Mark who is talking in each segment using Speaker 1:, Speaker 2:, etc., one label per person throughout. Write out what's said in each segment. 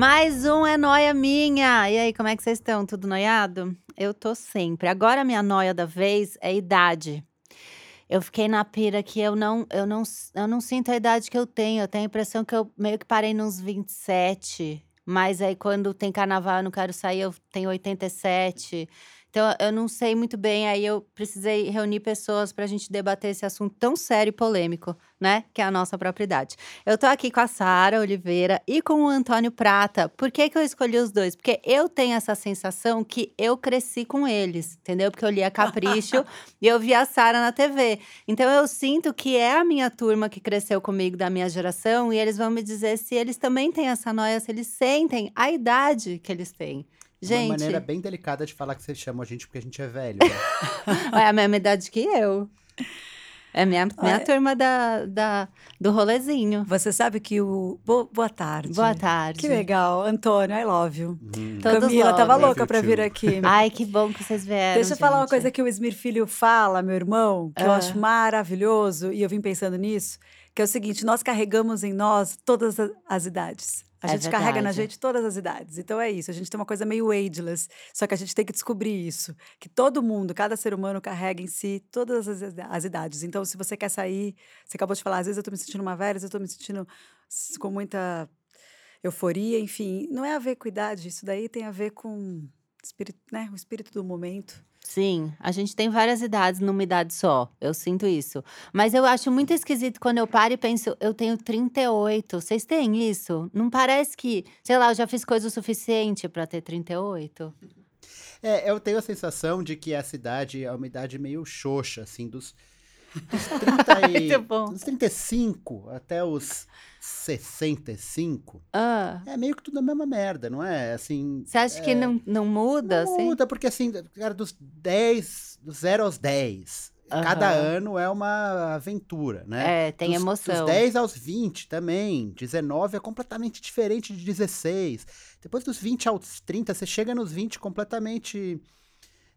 Speaker 1: Mais um é noia minha. E aí, como é que vocês estão? Tudo noiado? Eu tô sempre. Agora minha noia da vez é idade. Eu fiquei na pira que eu não, eu não, eu não sinto a idade que eu tenho. Eu tenho a impressão que eu meio que parei nos 27. Mas aí quando tem carnaval, eu não quero sair, eu tenho 87. Então, eu não sei muito bem, aí eu precisei reunir pessoas para a gente debater esse assunto tão sério e polêmico, né? Que é a nossa propriedade. Eu tô aqui com a Sara Oliveira e com o Antônio Prata. Por que, que eu escolhi os dois? Porque eu tenho essa sensação que eu cresci com eles, entendeu? Porque eu li a Capricho e eu vi a Sara na TV. Então, eu sinto que é a minha turma que cresceu comigo da minha geração e eles vão me dizer se eles também têm essa noia, se eles sentem a idade que eles têm. Gente.
Speaker 2: Uma maneira bem delicada de falar que vocês chamam a gente porque a gente é velho. Né?
Speaker 1: é a mesma idade que eu. É minha, minha turma da, da, do rolezinho.
Speaker 3: Você sabe que o. Bo, boa tarde.
Speaker 1: Boa tarde.
Speaker 3: Que legal. Antônio, I love you.
Speaker 1: Hum. Todos
Speaker 3: Camila,
Speaker 1: love.
Speaker 3: tava louca pra vir aqui.
Speaker 1: Ai, que bom que vocês vieram.
Speaker 3: Deixa eu
Speaker 1: gente.
Speaker 3: falar uma coisa que o Esmir Filho fala, meu irmão, que eu
Speaker 1: Ah.
Speaker 3: acho maravilhoso, e eu vim pensando nisso, que é o seguinte: nós carregamos em nós todas as idades. A
Speaker 1: É
Speaker 3: gente carrega na gente todas as idades. Então é isso. A gente tem uma coisa meio ageless. Só que a gente tem que descobrir isso. Que todo mundo, cada ser humano carrega em si todas as, as idades. Então, se você quer sair, você acabou de falar, às vezes eu tô me sentindo uma velha, às vezes eu tô me sentindo com muita euforia, enfim. Não é a ver com idade, isso daí tem a ver com espírito, né? o espírito do momento.
Speaker 1: Sim, a gente tem várias idades numa idade só. Eu sinto isso. Mas eu acho muito esquisito quando eu paro e penso, eu tenho 38. Vocês têm isso? Não parece que, sei lá, eu já fiz coisa o suficiente pra ter 38?
Speaker 2: É, eu tenho a sensação de que essa idade é uma idade meio xoxa, assim, dos, dos, 30 e,
Speaker 1: Muito bom.
Speaker 2: dos 35 até os 65.
Speaker 1: Ah,
Speaker 2: É meio que tudo a mesma merda, não é? Assim.
Speaker 1: você acha que não, não muda,
Speaker 2: não
Speaker 1: assim?
Speaker 2: muda, porque assim, cara, dos 10, do 0 aos 10, cada
Speaker 1: Aham.
Speaker 2: ano é uma aventura, né?
Speaker 1: É, tem
Speaker 2: dos,
Speaker 1: emoção.
Speaker 2: Dos 10 aos 20 também. 19 é completamente diferente de 16. Depois dos 20 aos 30, você chega nos 20 completamente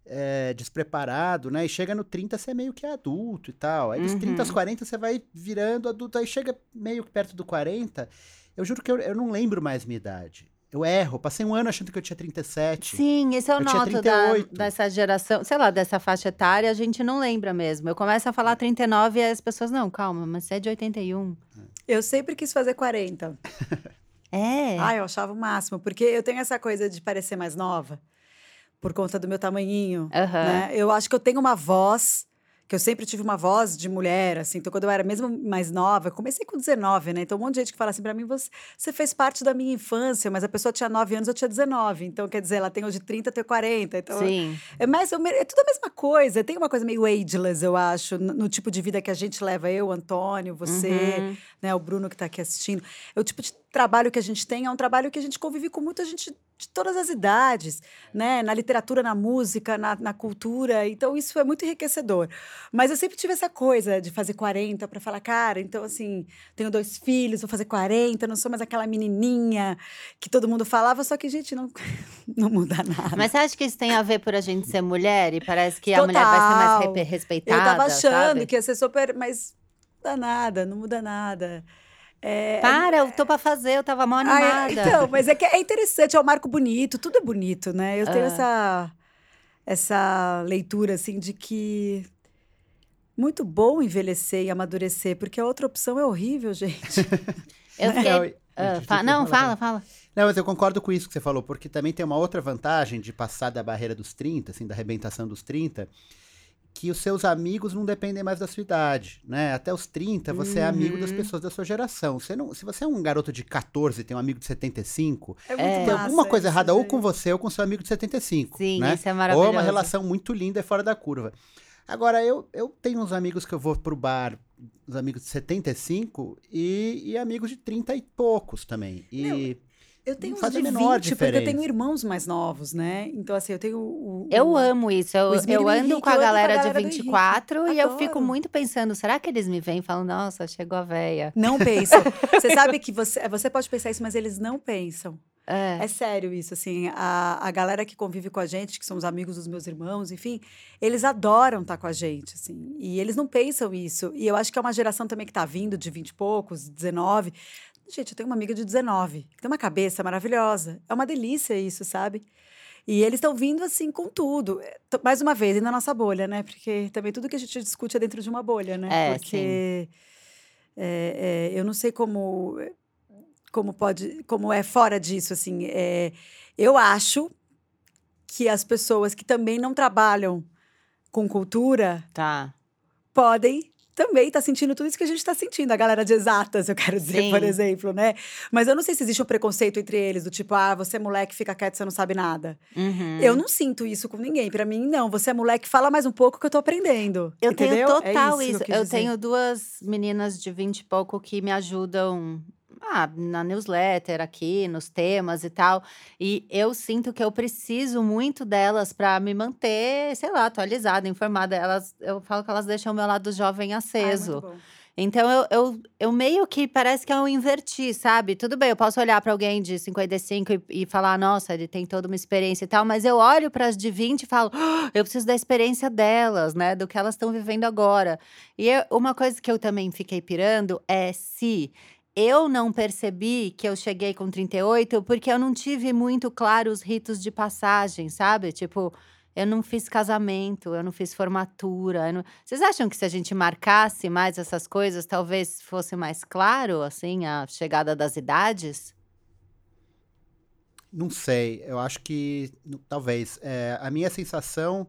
Speaker 2: é, despreparado, né? E chega no 30, você é meio que adulto e tal. Aí dos 30 aos
Speaker 1: Uhum.
Speaker 2: 40, você vai virando adulto. Aí chega meio que perto do 40. Eu juro que eu, eu não lembro mais minha idade. Eu erro. Passei um ano achando que eu tinha 37.
Speaker 1: Sim, isso eu,
Speaker 2: Eu tinha
Speaker 1: noto da,
Speaker 2: 38.
Speaker 1: dessa geração, sei lá, dessa faixa etária, a gente não lembra mesmo. Eu começo a falar 39 e as pessoas, não, calma, mas você é de 81.
Speaker 3: Eu sempre quis fazer 40.
Speaker 1: É.
Speaker 3: Ah, eu achava o máximo, porque eu tenho essa coisa de parecer mais nova, por conta do meu tamanhinho,
Speaker 1: Aham.
Speaker 3: né? Eu acho que eu tenho uma voz, que eu sempre tive uma voz de mulher, assim. Então, quando eu era mesmo mais nova, eu comecei com 19, né? Então, um monte de gente que fala assim pra mim, você, você fez parte da minha infância, mas a pessoa tinha 9 anos, eu tinha 19. Então, quer dizer, ela tem hoje 30, eu tenho 40. Então,
Speaker 1: Sim.
Speaker 3: é, mais, ou menos- é tudo a mesma coisa. Tem uma coisa meio ageless, eu acho, no, no tipo de vida que a gente leva. Eu, Antônio, você,
Speaker 1: Uhum.
Speaker 3: né, o Bruno que está aqui assistindo. É o tipo de trabalho que a gente tem, é um trabalho que a gente convive com muita gente de todas as idades, né? Na literatura, na música, na, na cultura. Então, isso é muito enriquecedor. Mas eu sempre tive essa coisa de fazer 40 para falar, cara, então, assim, tenho dois filhos, vou fazer 40, não sou mais aquela menininha que todo mundo falava, só que, gente, não, não muda nada.
Speaker 1: Mas você acha que isso tem a ver por a gente ser mulher e parece que a mulher vai ser mais
Speaker 3: Total.
Speaker 1: re- respeitada?
Speaker 3: Eu tava achando
Speaker 1: sabe?
Speaker 3: que ia ser super, mas não muda nada, não muda nada. É,
Speaker 1: Para, eu tô pra fazer, eu tava mal
Speaker 3: Ah,
Speaker 1: animada.
Speaker 3: é- então, mas é que é interessante, é um marco bonito, tudo é bonito, né? Eu tenho
Speaker 1: Ah.
Speaker 3: essa, essa leitura, assim, de que muito bom envelhecer e amadurecer, porque a outra opção é horrível, gente.
Speaker 1: Eu
Speaker 2: Não,
Speaker 1: fiquei.
Speaker 2: eu-
Speaker 1: Ah,
Speaker 2: Desculpa,
Speaker 1: fa- Não,
Speaker 2: fala,
Speaker 1: fala, fala.
Speaker 2: Não, mas eu concordo com isso que você falou, porque também tem uma outra vantagem de passar da barreira dos 30, assim, da arrebentação dos 30, que os seus amigos não dependem mais da sua idade, né? Até os 30, você é amigo das
Speaker 1: Uhum.
Speaker 2: pessoas da sua geração. Você não, se você é um garoto de 14 e tem um amigo de 75,
Speaker 3: É
Speaker 1: É.
Speaker 3: muito
Speaker 2: tem
Speaker 3: massa
Speaker 2: alguma coisa errada ou
Speaker 3: gente.
Speaker 2: com você ou com seu amigo de 75,
Speaker 1: Sim,
Speaker 2: né?
Speaker 1: isso é
Speaker 2: Ou é
Speaker 1: maravilhoso.
Speaker 2: uma relação muito linda e fora da curva. Agora, eu, eu tenho uns amigos que eu vou pro bar, uns amigos de 75 e, e amigos de 30 e poucos também. E
Speaker 3: Não, Eu tenho uns de
Speaker 2: menor
Speaker 3: 20, porque eu tenho irmãos mais novos, né? Então, assim, eu tenho o. o-
Speaker 1: Eu amo isso. Eu, eu ando
Speaker 3: Henrique,
Speaker 1: com a
Speaker 3: eu ando com a
Speaker 1: galera
Speaker 3: galera
Speaker 1: de
Speaker 3: Henrique.
Speaker 1: 24 e eu fico muito pensando, será que eles me veem e falam, nossa, chegou a véia?
Speaker 3: Não pensam. você sabe que você, você pode pensar isso, mas eles não pensam.
Speaker 1: É.
Speaker 3: É sério isso, assim, a, a galera que convive com a gente, que são os amigos dos meus irmãos, enfim, eles adoram estar com a gente, assim, e eles não pensam isso. E eu acho que é uma geração também que tá vindo de 20 e poucos, 19. Gente, eu tenho uma amiga de 19, que tem uma cabeça maravilhosa. É uma delícia isso, sabe? E eles estão vindo assim com tudo. É, Mais uma vez, e na nossa bolha, né? Porque também tudo que a gente discute é dentro de uma bolha, né?
Speaker 1: É,
Speaker 3: Porque é, é, eu não sei como como pode como é fora disso assim é, eu acho que as pessoas que também não trabalham com cultura
Speaker 1: Tá.
Speaker 3: podem também estar sentindo tudo isso que a gente está sentindo a galera de exatas eu quero dizer
Speaker 1: Sim.
Speaker 3: por exemplo né mas eu não sei se existe um preconceito entre eles do tipo ah você é moleque fica quieto você não sabe nada
Speaker 1: Uhum.
Speaker 3: eu não sinto isso com ninguém Pra mim não você é moleque fala mais um pouco que eu tô aprendendo
Speaker 1: Eu
Speaker 3: entendeu?
Speaker 1: tenho
Speaker 3: É
Speaker 1: total
Speaker 3: que
Speaker 1: isso.
Speaker 3: quis
Speaker 1: Eu
Speaker 3: dizer.
Speaker 1: tenho duas meninas de 20 e pouco que me ajudam ah, na newsletter aqui, nos temas e tal. E eu sinto que eu preciso muito delas para me manter, sei lá, atualizada, informada. Elas, eu falo que elas deixam o meu lado jovem
Speaker 3: Ai,
Speaker 1: aceso.
Speaker 3: muito bom.
Speaker 1: Então eu, eu, eu meio que parece que eu inverti, sabe? Tudo bem, eu posso olhar para alguém de 55 e, e falar, nossa, ele tem toda uma experiência e tal, mas eu olho para as de 20 e falo, "Ah, eu preciso da experiência delas, né? Do que elas estão vivendo agora. E eu- uma coisa que eu também fiquei pirando é se eu não percebi que eu cheguei com 38 porque eu não tive muito claro os ritos de passagem, sabe? Tipo, eu não fiz casamento, eu não fiz formatura. não- Vocês acham que se a gente marcasse mais essas coisas, talvez fosse mais claro, assim, a chegada das idades?
Speaker 2: Não sei, eu acho que talvez. É, a minha sensação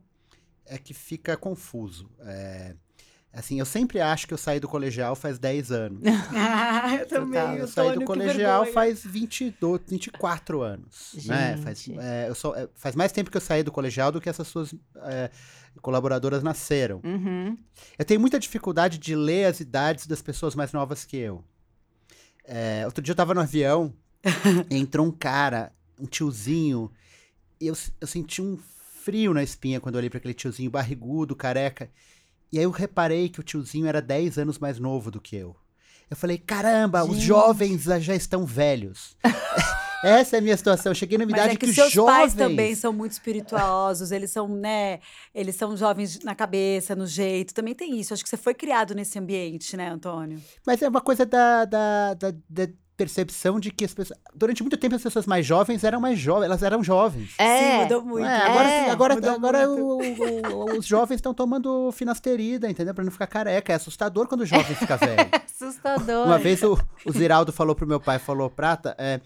Speaker 2: é que fica confuso. É, assim, eu sempre acho que eu saí do colegial faz 10 anos.
Speaker 3: Ah, eu também.
Speaker 1: Total.
Speaker 2: eu saí do colegial faz 22, 24 anos. Né? Faz,
Speaker 1: Gente.
Speaker 2: é, eu sou- é, faz mais tempo que eu saí do colegial do que essas suas é, colaboradoras nasceram.
Speaker 1: Uhum.
Speaker 2: Eu tenho muita dificuldade de ler as idades das pessoas mais novas que eu. É, outro dia eu tava no avião, entrou um cara, um tiozinho, e eu, eu senti um frio na espinha quando eu olhei pra aquele tiozinho barrigudo, careca. E aí eu reparei que o tiozinho era 10 anos mais novo do que eu. Eu falei, caramba, os
Speaker 1: Gente.
Speaker 2: jovens já estão velhos. Essa é a minha situação. Eu cheguei na
Speaker 3: Mas
Speaker 2: idade
Speaker 3: é que,
Speaker 2: que os
Speaker 3: seus
Speaker 2: jovens...
Speaker 3: pais também são muito espirituosos, eles são, né? Eles são jovens na cabeça, no jeito. Também tem isso. Acho que você foi criado nesse ambiente, né, Antônio?
Speaker 2: Mas é uma coisa da, da, da, da percepção de que as pessoas. Durante muito tempo, as pessoas mais jovens eram mais jovens, elas eram jovens.
Speaker 3: Sim,
Speaker 1: É,
Speaker 3: mudou
Speaker 2: Não
Speaker 3: muito.
Speaker 2: é, agora
Speaker 1: É,
Speaker 2: agora,
Speaker 3: mudou
Speaker 2: agora
Speaker 3: muito.
Speaker 2: o- o- os jovens estão tomando finasterida, entendeu? Pra não ficar careca. É assustador quando o jovem fica velho.
Speaker 1: assustador.
Speaker 2: Uma vez o, o Ziraldo falou pro meu pai, falou, Prata, é,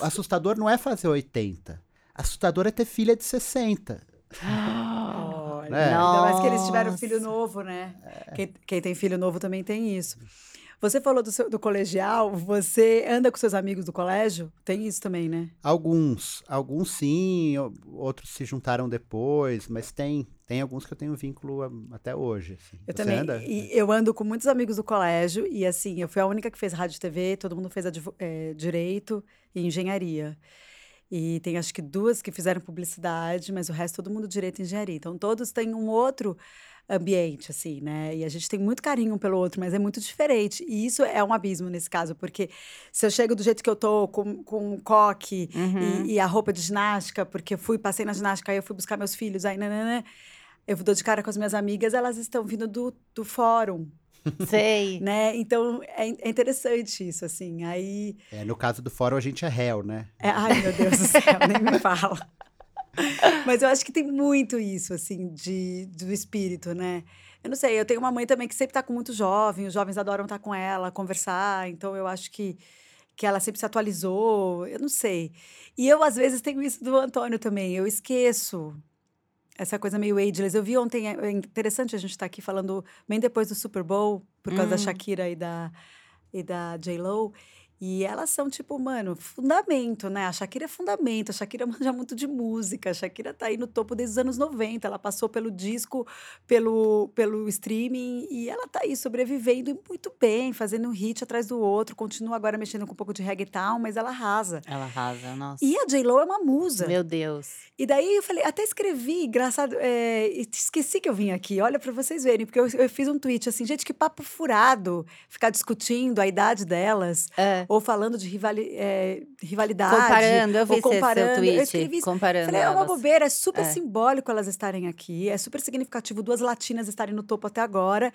Speaker 2: assustador não é fazer 80. Assustador é ter filha de 60.
Speaker 3: Olha,
Speaker 2: É.
Speaker 3: Ainda mais que eles tiveram filho novo, né? Quem, quem tem filho novo também tem isso. Você falou do, seu- do colegial, você anda com seus amigos do colégio? Tem isso também, né?
Speaker 2: Alguns, alguns sim, outros se juntaram depois, mas tem, tem alguns que eu tenho vínculo até hoje. assim.
Speaker 3: Eu
Speaker 2: Você
Speaker 3: também.
Speaker 2: anda?
Speaker 3: E eu ando com muitos amigos do colégio e assim, eu fui a única que fez rádio e TV, todo mundo fez eh, direito e engenharia. E tem acho que duas que fizeram publicidade, mas o resto todo mundo direito e engenharia. Então todos têm um outro ambiente, assim, né? E a gente tem muito carinho um pelo outro, mas é muito diferente. E isso é um abismo nesse caso, porque se eu chego do jeito que eu tô, com, com um coque
Speaker 1: Uhum.
Speaker 3: e, e a roupa de ginástica, porque fui, passei na ginástica, aí eu fui buscar meus filhos, aí nananã, eu dou de cara com as minhas amigas, elas estão vindo do, do fórum,
Speaker 1: Sei.
Speaker 3: né? Então é, é interessante isso, assim. Aí.
Speaker 2: É, no caso do fórum, a gente é réu, né?
Speaker 3: é- ai, meu Deus do céu, nem me fala. Mas eu acho que tem muito isso, assim, de, do espírito, né? Eu não sei, eu tenho uma mãe também que sempre tá com muito jovem, os jovens adoram estar com ela, conversar, então eu acho que, que ela sempre se atualizou, eu não sei. E eu, às vezes, tenho isso do Antônio também, eu esqueço essa coisa meio ageless. Eu vi ontem, é é interessante a gente estar aqui falando bem depois do Super Bowl, por causa da
Speaker 1: Hum.
Speaker 3: Shakira e da, e da J-Lo. E elas são, tipo, mano, fundamento, né? A Shakira é fundamento, a Shakira manja muito de música, a Shakira tá aí no topo desde os anos 90. Ela passou pelo disco, pelo, pelo streaming, e ela tá aí sobrevivendo muito bem, fazendo um hit atrás do outro. Continua agora mexendo com um pouco de reggaeton, mas ela arrasa.
Speaker 1: Ela arrasa, nossa.
Speaker 3: E a J-Lo é uma musa.
Speaker 1: Meu Deus.
Speaker 3: E daí eu falei, até escrevi, engraçado, é, esqueci que eu vim aqui, olha para vocês verem, porque eu, eu, fiz um tweet assim, gente, que papo furado, ficar discutindo a idade delas,
Speaker 1: É.
Speaker 3: ou falando de rivali, é, rivalidade.
Speaker 1: Comparando, eu vi
Speaker 3: ou comparando.
Speaker 1: tweet.
Speaker 3: Eu escrevi isso.
Speaker 1: comparando
Speaker 3: Falei, é uma bobeira, é super
Speaker 1: É.
Speaker 3: simbólico elas estarem aqui, é super significativo duas latinas estarem no topo até agora.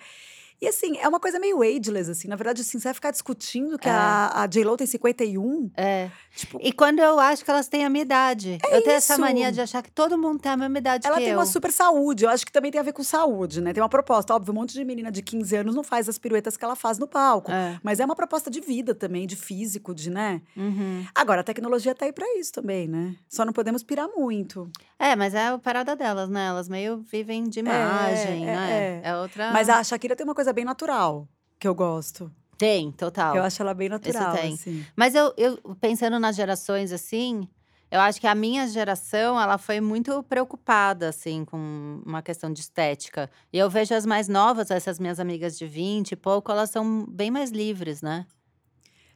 Speaker 3: E assim, é uma coisa meio ageless, assim. Na verdade, assim, você vai ficar discutindo que
Speaker 1: É.
Speaker 3: a, a J-Lo tem 51.
Speaker 1: É.
Speaker 3: Tipo,
Speaker 1: E quando eu acho que elas têm a minha idade. eu tenho essa
Speaker 3: isso.
Speaker 1: mania de achar que todo mundo tem a mesma idade
Speaker 3: ela tem
Speaker 1: eu.
Speaker 3: uma super saúde. Eu acho que também tem a ver com saúde, né? Tem uma proposta. Óbvio, um monte de menina de 15 anos não faz as piruetas que ela faz no palco.
Speaker 1: É.
Speaker 3: Mas é uma proposta de vida também, de físico, de, né?
Speaker 1: Uhum.
Speaker 3: Agora, a tecnologia tá aí pra isso também, né? Só não podemos pirar muito.
Speaker 1: É, mas é a parada delas, né? Elas meio vivem de imagem,
Speaker 3: é,
Speaker 1: né?
Speaker 3: é.
Speaker 1: outra.
Speaker 3: Mas a Shakira tem uma coisa bem natural, que eu gosto.
Speaker 1: Tem, total.
Speaker 3: Eu acho ela bem natural,
Speaker 1: tem.
Speaker 3: assim.
Speaker 1: Mas eu, eu pensando nas gerações assim, eu acho que a minha geração, ela foi muito preocupada assim com uma questão de estética. E eu vejo as mais novas, essas minhas amigas de 20 e pouco, elas são bem mais livres, né?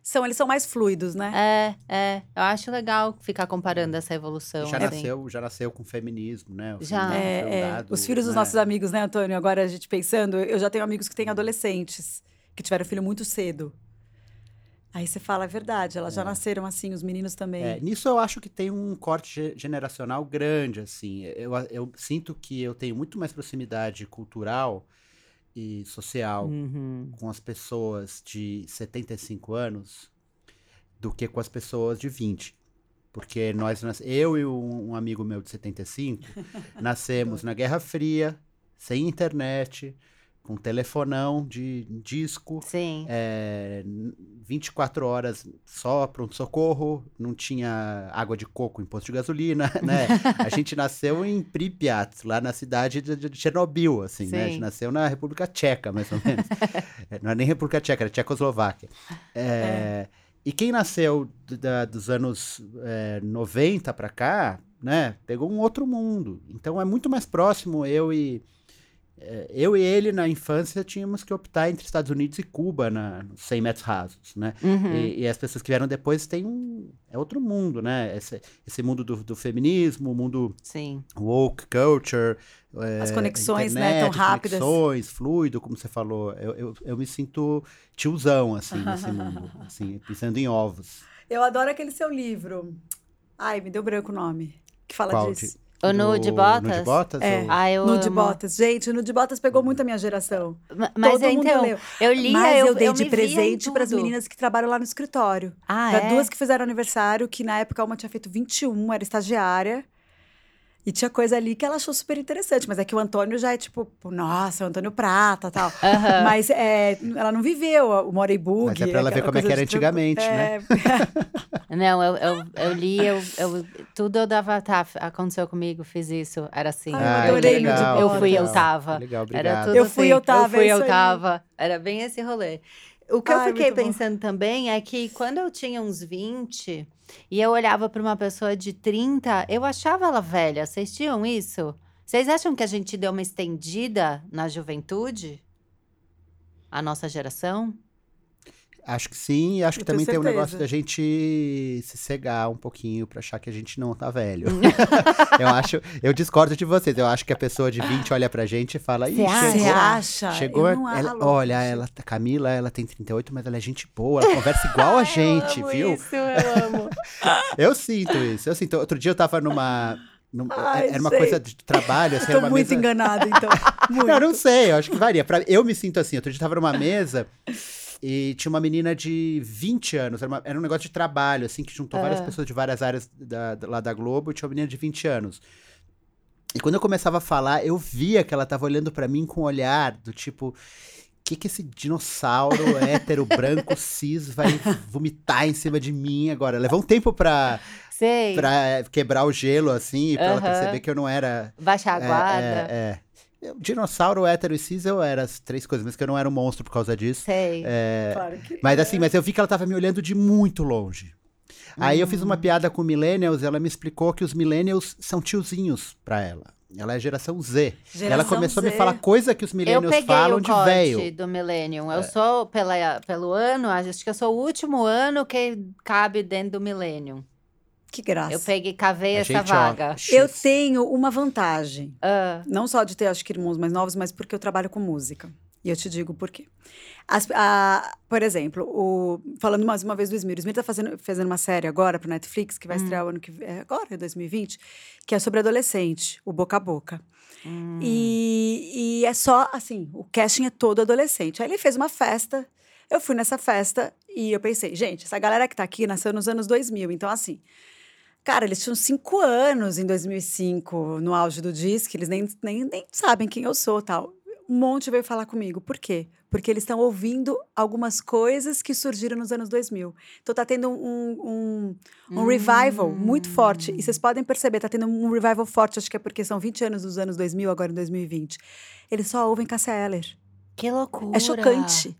Speaker 3: São, eles são mais fluidos, né?
Speaker 1: É, é. Eu acho legal ficar comparando essa evolução.
Speaker 2: Já
Speaker 1: assim.
Speaker 2: nasceu, já nasceu com feminismo, né? O
Speaker 1: Já.
Speaker 3: É, é.
Speaker 2: dado,
Speaker 3: Os filhos dos
Speaker 2: né?
Speaker 3: nossos amigos, né, Antônio? Agora a gente pensando, eu já tenho amigos que têm adolescentes, que tiveram filho muito cedo. Aí você fala, é verdade, elas já nasceram assim, os meninos também.
Speaker 2: É, nisso eu acho que tem um corte ge- generacional grande, assim. Eu, eu sinto que eu tenho muito mais proximidade cultural e social
Speaker 1: Uhum.
Speaker 2: com as pessoas de 75 anos do que com as pessoas de 20. Porque nós, eu e um amigo meu de 75, nascemos na Guerra Fria, sem internet, com telefonão de disco,
Speaker 1: Sim.
Speaker 2: é, 24 horas só pronto-socorro, não tinha água de coco em posto de gasolina, né? A gente nasceu em Pripyat, lá na cidade de, Chernobyl, assim, né? A gente
Speaker 1: Sim.
Speaker 2: nasceu na República Tcheca, mais ou menos. É, não é nem República Tcheca, era Tchecoslováquia. É, E quem nasceu da- dos anos é, 90 para cá, né? Pegou um outro mundo. Então é muito mais próximo eu e é, eu e ele na infância tínhamos que optar entre Estados Unidos e Cuba na nos 100 metros rasos, né?
Speaker 1: Uhum.
Speaker 2: E, e as pessoas que vieram depois têm um é outro mundo, né? Esse, esse mundo do, do feminismo, o mundo
Speaker 1: Sim.
Speaker 2: woke culture, é,
Speaker 3: As conexões, né, tão
Speaker 2: internet,
Speaker 3: rápidas.
Speaker 2: Conexões, fluido, como você falou. Eu, eu, eu me sinto tiozão assim nesse mundo, assim, pisando em ovos.
Speaker 3: Eu adoro aquele seu livro. Ai, me deu branco o nome. Que fala
Speaker 2: Qual?
Speaker 3: disso.
Speaker 1: O Nu de
Speaker 2: Do-
Speaker 1: Botas?
Speaker 2: De Botas?
Speaker 3: É.
Speaker 2: ou-
Speaker 1: Ah, eu
Speaker 3: Nude
Speaker 1: amo.
Speaker 3: Botas. Gente, o Nude Botas pegou muito a minha geração.
Speaker 1: Ma- Mas
Speaker 3: Todo mundo
Speaker 1: então,
Speaker 3: leu.
Speaker 1: eu li,
Speaker 3: Mas
Speaker 1: eu,
Speaker 3: eu, dei
Speaker 1: eu
Speaker 3: de presente para as meninas que trabalham lá no escritório.
Speaker 1: Ah,
Speaker 3: Pra
Speaker 1: é?
Speaker 3: duas que fizeram aniversário, que na época uma tinha feito 21, era estagiária. E tinha coisa ali que ela achou super interessante. Mas é que o Antônio já é tipo, nossa, o Antônio Prata tal. Mas é, ela não viveu o Morey Book.
Speaker 2: Mas é pra ela ver como é que era antigamente,
Speaker 3: né?
Speaker 1: Não, eu, eu, eu li, eu, eu- tudo eu dava, tá, aconteceu comigo, fiz isso, era assim.
Speaker 3: Ai,
Speaker 2: eu
Speaker 1: eu
Speaker 3: adorei
Speaker 1: lembro
Speaker 3: o de
Speaker 1: de- Eu fui, eu tava.
Speaker 2: Legal,
Speaker 1: Era
Speaker 2: obrigado.
Speaker 1: tudo
Speaker 3: Eu fui,
Speaker 1: assim,
Speaker 3: eu tava,
Speaker 1: Eu fui,
Speaker 3: é
Speaker 1: eu
Speaker 3: isso aí.
Speaker 1: tava. Era bem esse rolê. O que eu fiquei
Speaker 3: muito bom.
Speaker 1: pensando também é que quando eu tinha uns 20 e eu olhava pra uma pessoa de 30, eu achava ela velha. Vocês tinham isso? Vocês acham que a gente deu uma estendida na juventude? A nossa geração?
Speaker 2: Acho que sim, e acho que
Speaker 3: Eu
Speaker 2: também tem um negócio
Speaker 3: certeza.
Speaker 2: da gente se cegar um pouquinho pra achar que a gente não tá velho. eu acho, eu discordo de vocês. Eu acho que a pessoa de 20 olha pra gente e fala, Ih?
Speaker 3: Você
Speaker 2: chegou,
Speaker 3: acha?
Speaker 2: chegou
Speaker 3: Eu
Speaker 2: ela- olha, ela, Camila, ela tem 38, mas ela é gente boa, ela conversa igual a gente,
Speaker 1: eu amo
Speaker 2: viu?
Speaker 1: Isso, eu amo.
Speaker 2: Eu sinto isso, eu sinto. Outro dia eu tava numa. numa-
Speaker 3: Ai,
Speaker 2: era uma
Speaker 3: sei.
Speaker 2: coisa de trabalho, assim,
Speaker 3: Eu
Speaker 2: era
Speaker 3: tô
Speaker 2: uma
Speaker 3: muito
Speaker 2: mesa.
Speaker 3: enganada, então. Muito.
Speaker 2: Não, não sei, eu acho que varia. Pra- eu me sinto assim. Outro dia eu tava numa mesa e tinha uma menina de 20 anos. Era, uma- era um negócio de trabalho, assim, que juntou várias
Speaker 1: Ah.
Speaker 2: pessoas de várias áreas da- lá da Globo e tinha uma menina de 20 anos. E quando eu começava a falar, eu via que ela tava olhando pra mim com um olhar do tipo. O que, que esse dinossauro hétero, branco, cis vai vomitar em cima de mim agora? Levou um tempo pra,
Speaker 1: Sei.
Speaker 2: pra quebrar o gelo, assim, pra ela
Speaker 1: Aham.
Speaker 2: perceber que eu não era
Speaker 1: Baixar a
Speaker 2: é,
Speaker 1: guarda.
Speaker 2: É, é. Eu, dinossauro, hétero e cis, eu era as três coisas, mas que eu não era um monstro por causa disso.
Speaker 1: Sei.
Speaker 2: É,
Speaker 3: Claro que
Speaker 2: mas assim, mas eu vi que ela tava me olhando de muito longe. Aí eu fiz
Speaker 1: Hum.
Speaker 2: uma piada com millennials, ela me explicou que os millennials são tiozinhos pra ela. Ela é geração Z. ela
Speaker 3: Geração
Speaker 2: começou a me
Speaker 3: Z.
Speaker 2: falar coisa que os
Speaker 1: Eu
Speaker 2: millennials falam
Speaker 1: o
Speaker 2: de velho.
Speaker 1: do Millennium.
Speaker 2: É.
Speaker 1: Eu sou, pela, pelo ano, acho que eu sou o último ano que cabe dentro do Millennium.
Speaker 3: Que graça.
Speaker 1: Eu peguei, cavei
Speaker 2: A
Speaker 1: essa
Speaker 2: gente, ó,
Speaker 1: vaga.
Speaker 3: Eu tenho uma vantagem.
Speaker 1: Ah,
Speaker 3: Não só de ter, acho que, irmãos mais novos, mas porque eu trabalho com música. E eu te digo por quê. As- a- por exemplo, o- falando mais uma vez do Smir. O Smir tá fazendo, fazendo uma série agora pro Netflix, que vai estrear o ano que vem, é agora, em 2020, que é sobre adolescente, o Boca a Boca.
Speaker 1: hum.
Speaker 3: E, e é só, assim, o casting é todo adolescente. Aí ele fez uma festa, eu fui nessa festa e eu pensei, gente, essa galera que tá aqui nasceu nos anos 2000, então assim... Cara, eles tinham cinco anos em 2005, no auge do disco, eles nem, nem, nem sabem quem eu sou tal. Um monte veio falar comigo. Por quê? Porque eles estão ouvindo algumas coisas que surgiram nos anos 2000. Então tá tendo um, um, um revival muito forte. E vocês podem perceber, tá tendo um revival forte, acho que é porque são 20 anos dos anos 2000, agora em 2020. Eles só ouvem Cássia Eller.
Speaker 1: Que loucura.
Speaker 3: É chocante.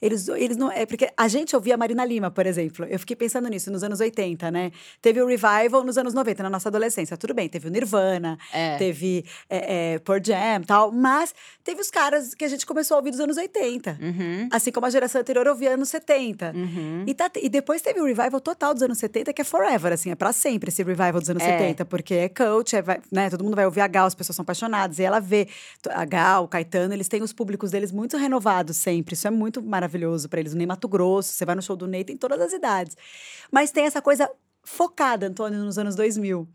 Speaker 3: Eles, eles não. É porque a gente ouvia Marina Lima, por exemplo. Eu fiquei pensando nisso nos anos 80, né? Teve o revival nos anos 90, na nossa adolescência. Tudo bem, teve o Nirvana,
Speaker 1: É.
Speaker 3: teve é, é, Pearl Jam tal, mas teve os caras que a gente começou a ouvir dos anos 80.
Speaker 1: Uhum,
Speaker 3: Assim como a geração anterior ouvia anos 70.
Speaker 1: uhum.
Speaker 3: E, tá- e depois teve o revival total dos anos 70, que é forever, assim, é pra sempre esse revival dos anos
Speaker 1: É.
Speaker 3: 70, porque é coach, é, vai- né, todo mundo vai ouvir a Gal, as pessoas são apaixonadas, e ela vê a Gal, o Caetano, eles têm os públicos deles muito renovados sempre, isso é muito maravilhoso pra eles. O Ney Mato Grosso, você vai no show do Ney, tem todas as idades. Mas tem essa coisa focada, Antônio, nos anos 2000.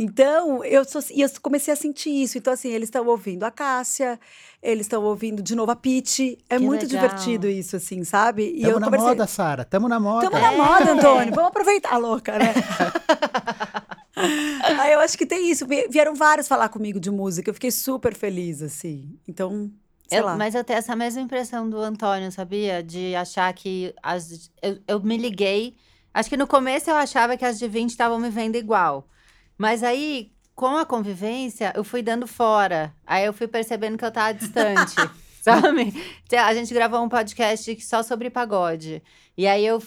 Speaker 3: Então, eu, sou- e eu comecei a sentir isso. Então, assim, eles estão ouvindo a Cássia, eles estão ouvindo de novo a Pitty. É
Speaker 1: Que
Speaker 3: muito
Speaker 1: legal.
Speaker 3: divertido isso, assim, sabe? E
Speaker 2: Tamo
Speaker 3: eu
Speaker 2: na
Speaker 3: conversei-
Speaker 2: moda, Sara. Tamo na moda.
Speaker 3: Tamo na moda, Antônio. Vamos aproveitar, louca, né? Aí eu acho que tem isso. Vi- Vieram vários falar comigo de música. Eu fiquei super feliz, assim. Então, sei
Speaker 1: Eu-
Speaker 3: lá.
Speaker 1: mas eu tenho essa mesma impressão do Antônio, sabia? De achar que as, eu, eu me liguei. Acho que no começo eu achava que as de 20 estavam me vendo igual. Mas aí, com a convivência, eu fui dando fora. Aí eu fui percebendo que eu tava distante. Sabe? A gente gravou um podcast só sobre pagode. E aí eu,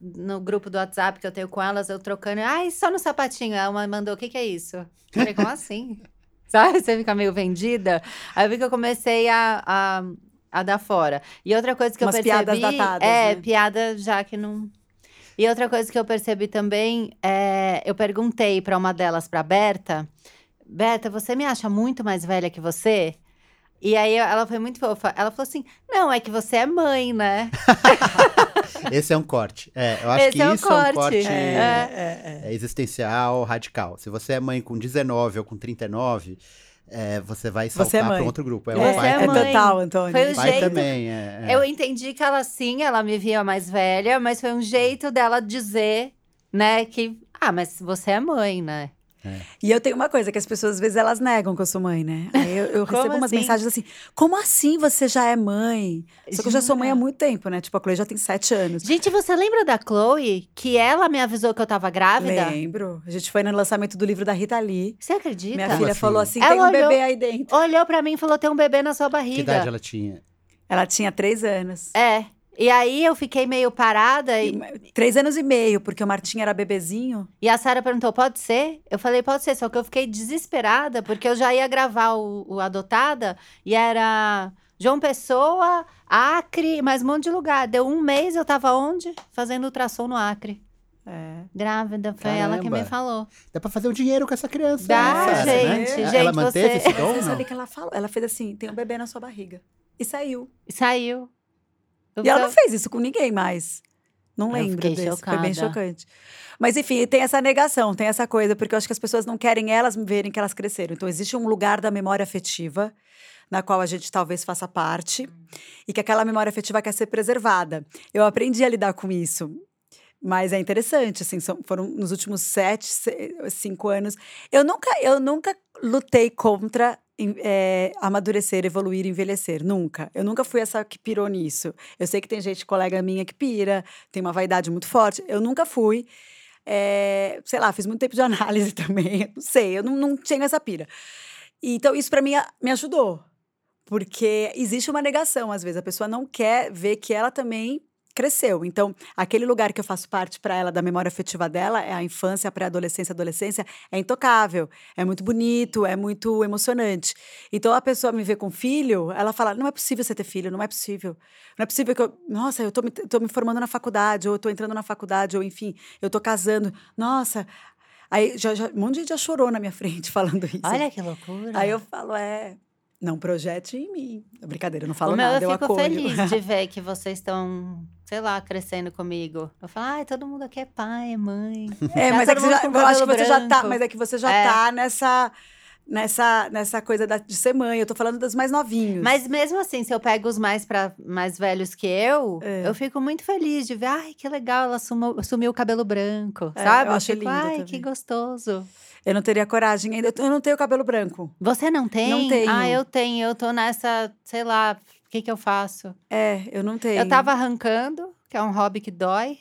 Speaker 1: no grupo do WhatsApp que eu tenho com elas, eu trocando. Ai, só no sapatinho. Uma mandou, o que que é isso? Eu falei, como assim? Sabe? Você fica meio vendida. Aí eu vi que eu comecei a, a, a dar fora. E outra coisa que
Speaker 3: Umas
Speaker 1: eu percebi...
Speaker 3: piadas datadas,
Speaker 1: É,
Speaker 3: né?
Speaker 1: piada já que não... E outra coisa que eu percebi também, é, eu perguntei pra uma delas, pra Berta, Berta, você me acha muito mais velha que você? E aí ela foi muito fofa. Ela falou assim: Não, é que você é mãe, né?
Speaker 2: Esse é um corte. É, eu acho
Speaker 1: Esse
Speaker 2: que
Speaker 1: é um
Speaker 2: isso é um
Speaker 1: corte.
Speaker 2: corte
Speaker 1: É.
Speaker 3: é, é.
Speaker 2: é existencial, radical. Se você é mãe com 19 ou com 39, é, você vai
Speaker 3: é
Speaker 2: saltar para outro grupo. É, o pai
Speaker 1: é
Speaker 3: é
Speaker 2: também.
Speaker 1: mãe.
Speaker 3: total, Antônio.
Speaker 1: Foi o
Speaker 2: pai
Speaker 1: jeito-
Speaker 2: também, é, é.
Speaker 1: Eu entendi que ela sim, ela me via mais velha, mas foi um jeito dela dizer, né, que. Ah, mas você é mãe, né?
Speaker 3: E eu tenho uma coisa que as pessoas às vezes elas negam que eu sou mãe, né? Aí eu, eu recebo umas
Speaker 1: assim?
Speaker 3: mensagens assim: como assim você já é mãe? Só que eu já sou mãe há
Speaker 1: Jura?
Speaker 3: muito tempo, né? Tipo, a Chloe já tem sete anos.
Speaker 1: Gente, você lembra da Chloe? Que ela me avisou que eu tava grávida?
Speaker 3: Lembro. A gente foi no lançamento do livro da Rita Lee.
Speaker 1: Você acredita?
Speaker 3: Minha
Speaker 2: Como
Speaker 3: filha
Speaker 2: assim?
Speaker 3: falou assim:
Speaker 1: Ela
Speaker 3: tem um
Speaker 1: olhou-
Speaker 3: bebê aí dentro.
Speaker 1: Olhou pra mim e falou: tem um bebê na sua
Speaker 2: Que
Speaker 1: barriga.
Speaker 2: idade ela tinha?
Speaker 3: Ela tinha três anos.
Speaker 1: É. E aí eu fiquei meio parada e,
Speaker 3: Três anos e meio, porque o Martim era bebezinho.
Speaker 1: e a Sara perguntou: pode ser? Eu falei, pode ser, só que eu fiquei desesperada, porque eu já ia gravar o, o Adotada e era João Pessoa, Acre, mais um monte de lugar. Deu um mês, eu tava onde? Fazendo ultrassom no Acre.
Speaker 3: É.
Speaker 1: Grávida, foi ela que me
Speaker 2: Caramba.
Speaker 1: falou.
Speaker 2: Dá pra fazer um dinheiro com essa criança.
Speaker 1: Dá,
Speaker 2: né, Sara, né?
Speaker 1: gente,
Speaker 2: Ela-
Speaker 1: gente,
Speaker 2: Ela manteve
Speaker 1: você-
Speaker 2: esse dom,
Speaker 3: Você
Speaker 2: não?
Speaker 3: sabe que ela falou? Ela fez assim: tem um bebê na sua barriga. E saiu.
Speaker 1: E saiu. Eu
Speaker 3: E ela não fez isso com ninguém mais. Não
Speaker 1: Eu
Speaker 3: lembro
Speaker 1: fiquei
Speaker 3: desse. Foi bem
Speaker 1: chocada.
Speaker 3: chocante. Mas enfim, tem essa negação, tem essa coisa, porque eu acho que as pessoas não querem elas verem que elas cresceram. Então existe um lugar da memória afetiva na qual a gente talvez faça parte e que aquela memória afetiva quer ser preservada. Eu aprendi a lidar com isso. Mas é interessante, assim, são- foram nos últimos sete, se- cinco anos. Eu nunca, eu nunca lutei contra é, amadurecer, evoluir, envelhecer. Nunca. Eu nunca fui essa que pirou nisso. Eu sei que tem gente, colega minha, que pira, tem uma vaidade muito forte. Eu nunca fui. É, sei lá, fiz muito tempo de análise também. Não sei, eu não, não tinha essa pira. Então, isso pra mim a- me ajudou. Porque existe uma negação, às vezes. A pessoa não quer ver que ela também cresceu. Então, aquele lugar que eu faço parte para ela da memória afetiva dela, é a infância, a pré-adolescência, adolescência, é intocável, é muito bonito, é muito emocionante. Então, a pessoa me vê com filho, ela fala: não é possível você ter filho, não é possível. Não é possível que eu. Nossa, eu tô me, tô me formando na faculdade, ou eu tô entrando na faculdade, ou enfim, eu tô casando. Nossa. Aí já, já, um monte de gente já chorou na minha frente falando isso.
Speaker 1: Olha que loucura.
Speaker 3: Aí eu falo, é, não projete em mim. Brincadeira, eu não falo
Speaker 1: meu,
Speaker 3: nada,
Speaker 1: eu
Speaker 3: eu
Speaker 1: fico
Speaker 3: acolho.
Speaker 1: feliz de ver que vocês estão, sei lá, crescendo comigo. Eu falo, ai, todo mundo aqui é pai, é mãe.
Speaker 3: É,
Speaker 1: Já
Speaker 3: mas é que você já, eu acho que você já tá, mas é que você já
Speaker 1: É.
Speaker 3: tá nessa nessa nessa coisa da- de ser mãe. Eu tô falando dos mais novinhos.
Speaker 1: Mas mesmo assim, se eu pego os mais para mais velhos que eu,
Speaker 3: É.
Speaker 1: eu fico muito feliz de ver, ai, que legal, ela sumiu, sumiu o cabelo branco,
Speaker 3: É,
Speaker 1: sabe?
Speaker 3: eu acho
Speaker 1: fico,
Speaker 3: lindo
Speaker 1: ai,
Speaker 3: também.
Speaker 1: que gostoso.
Speaker 3: Eu não teria coragem ainda. Eu não tenho cabelo branco.
Speaker 1: Você não tem?
Speaker 3: Não tenho.
Speaker 1: Ah, eu tenho. Eu tô nessa, sei lá, o que que eu faço?
Speaker 3: É, eu não tenho.
Speaker 1: Eu tava arrancando, que é um hobby que dói,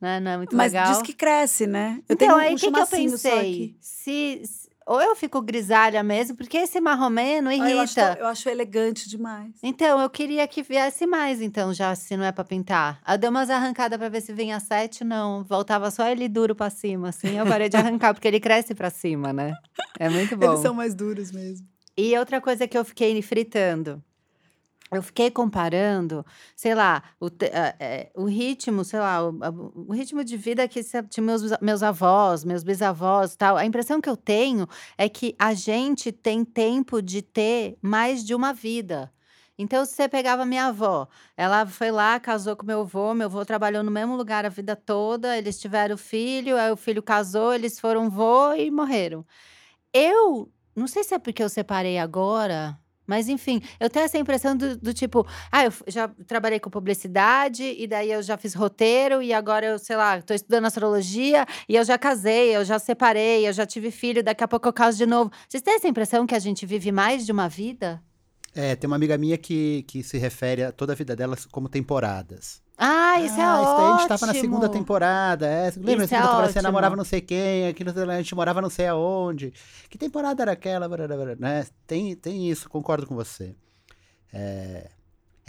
Speaker 1: né? Não é muito
Speaker 3: Mas
Speaker 1: legal.
Speaker 3: diz que cresce, né? Eu
Speaker 1: então,
Speaker 3: tenho
Speaker 1: aí
Speaker 3: um
Speaker 1: que, que eu pensei? se- ou eu fico grisalha mesmo, porque esse marromeno
Speaker 3: Ah,
Speaker 1: irrita.
Speaker 3: eu, acho, eu acho elegante demais.
Speaker 1: Então, eu queria que viesse mais, então, já, se não é pra pintar. Eu dei umas arrancadas pra ver se vinha sete, não. Voltava só ele duro pra cima, assim. Eu parei de arrancar, porque ele cresce pra cima, né? É muito bom.
Speaker 3: Eles são mais duros mesmo.
Speaker 1: E outra coisa que eu fiquei fritando. Eu fiquei comparando, sei lá, o, a- é, o ritmo, sei lá, o, a- o ritmo de vida que tinha meus, meus avós, meus bisavós tal. A impressão que eu tenho é que a gente tem tempo de ter mais de uma vida. Então, se você pegava minha avó, ela foi lá, casou com meu avô, meu avô trabalhou no mesmo lugar a vida toda, eles tiveram filho, aí o filho casou, eles foram vô e morreram. Eu não sei se é porque eu separei agora, mas enfim, eu tenho essa impressão do, do tipo, ah, eu já trabalhei com publicidade, e daí eu já fiz roteiro, e agora eu, sei lá, tô estudando astrologia, e eu já casei, eu já separei, eu já tive filho, daqui a pouco eu caso de novo. Vocês têm essa impressão que a gente vive mais de uma vida?
Speaker 2: É, tem uma amiga minha que, que se refere a toda a vida dela como temporadas.
Speaker 1: Ah, isso é
Speaker 2: ah, isso daí
Speaker 1: ótimo.
Speaker 2: a gente tava na segunda temporada. É, lembra
Speaker 1: Isso
Speaker 2: na segunda
Speaker 1: é
Speaker 2: temporada você namorava não sei quem, aqui no- a gente morava não sei aonde. Que temporada era aquela? Né? Tem, tem isso, concordo com você. É,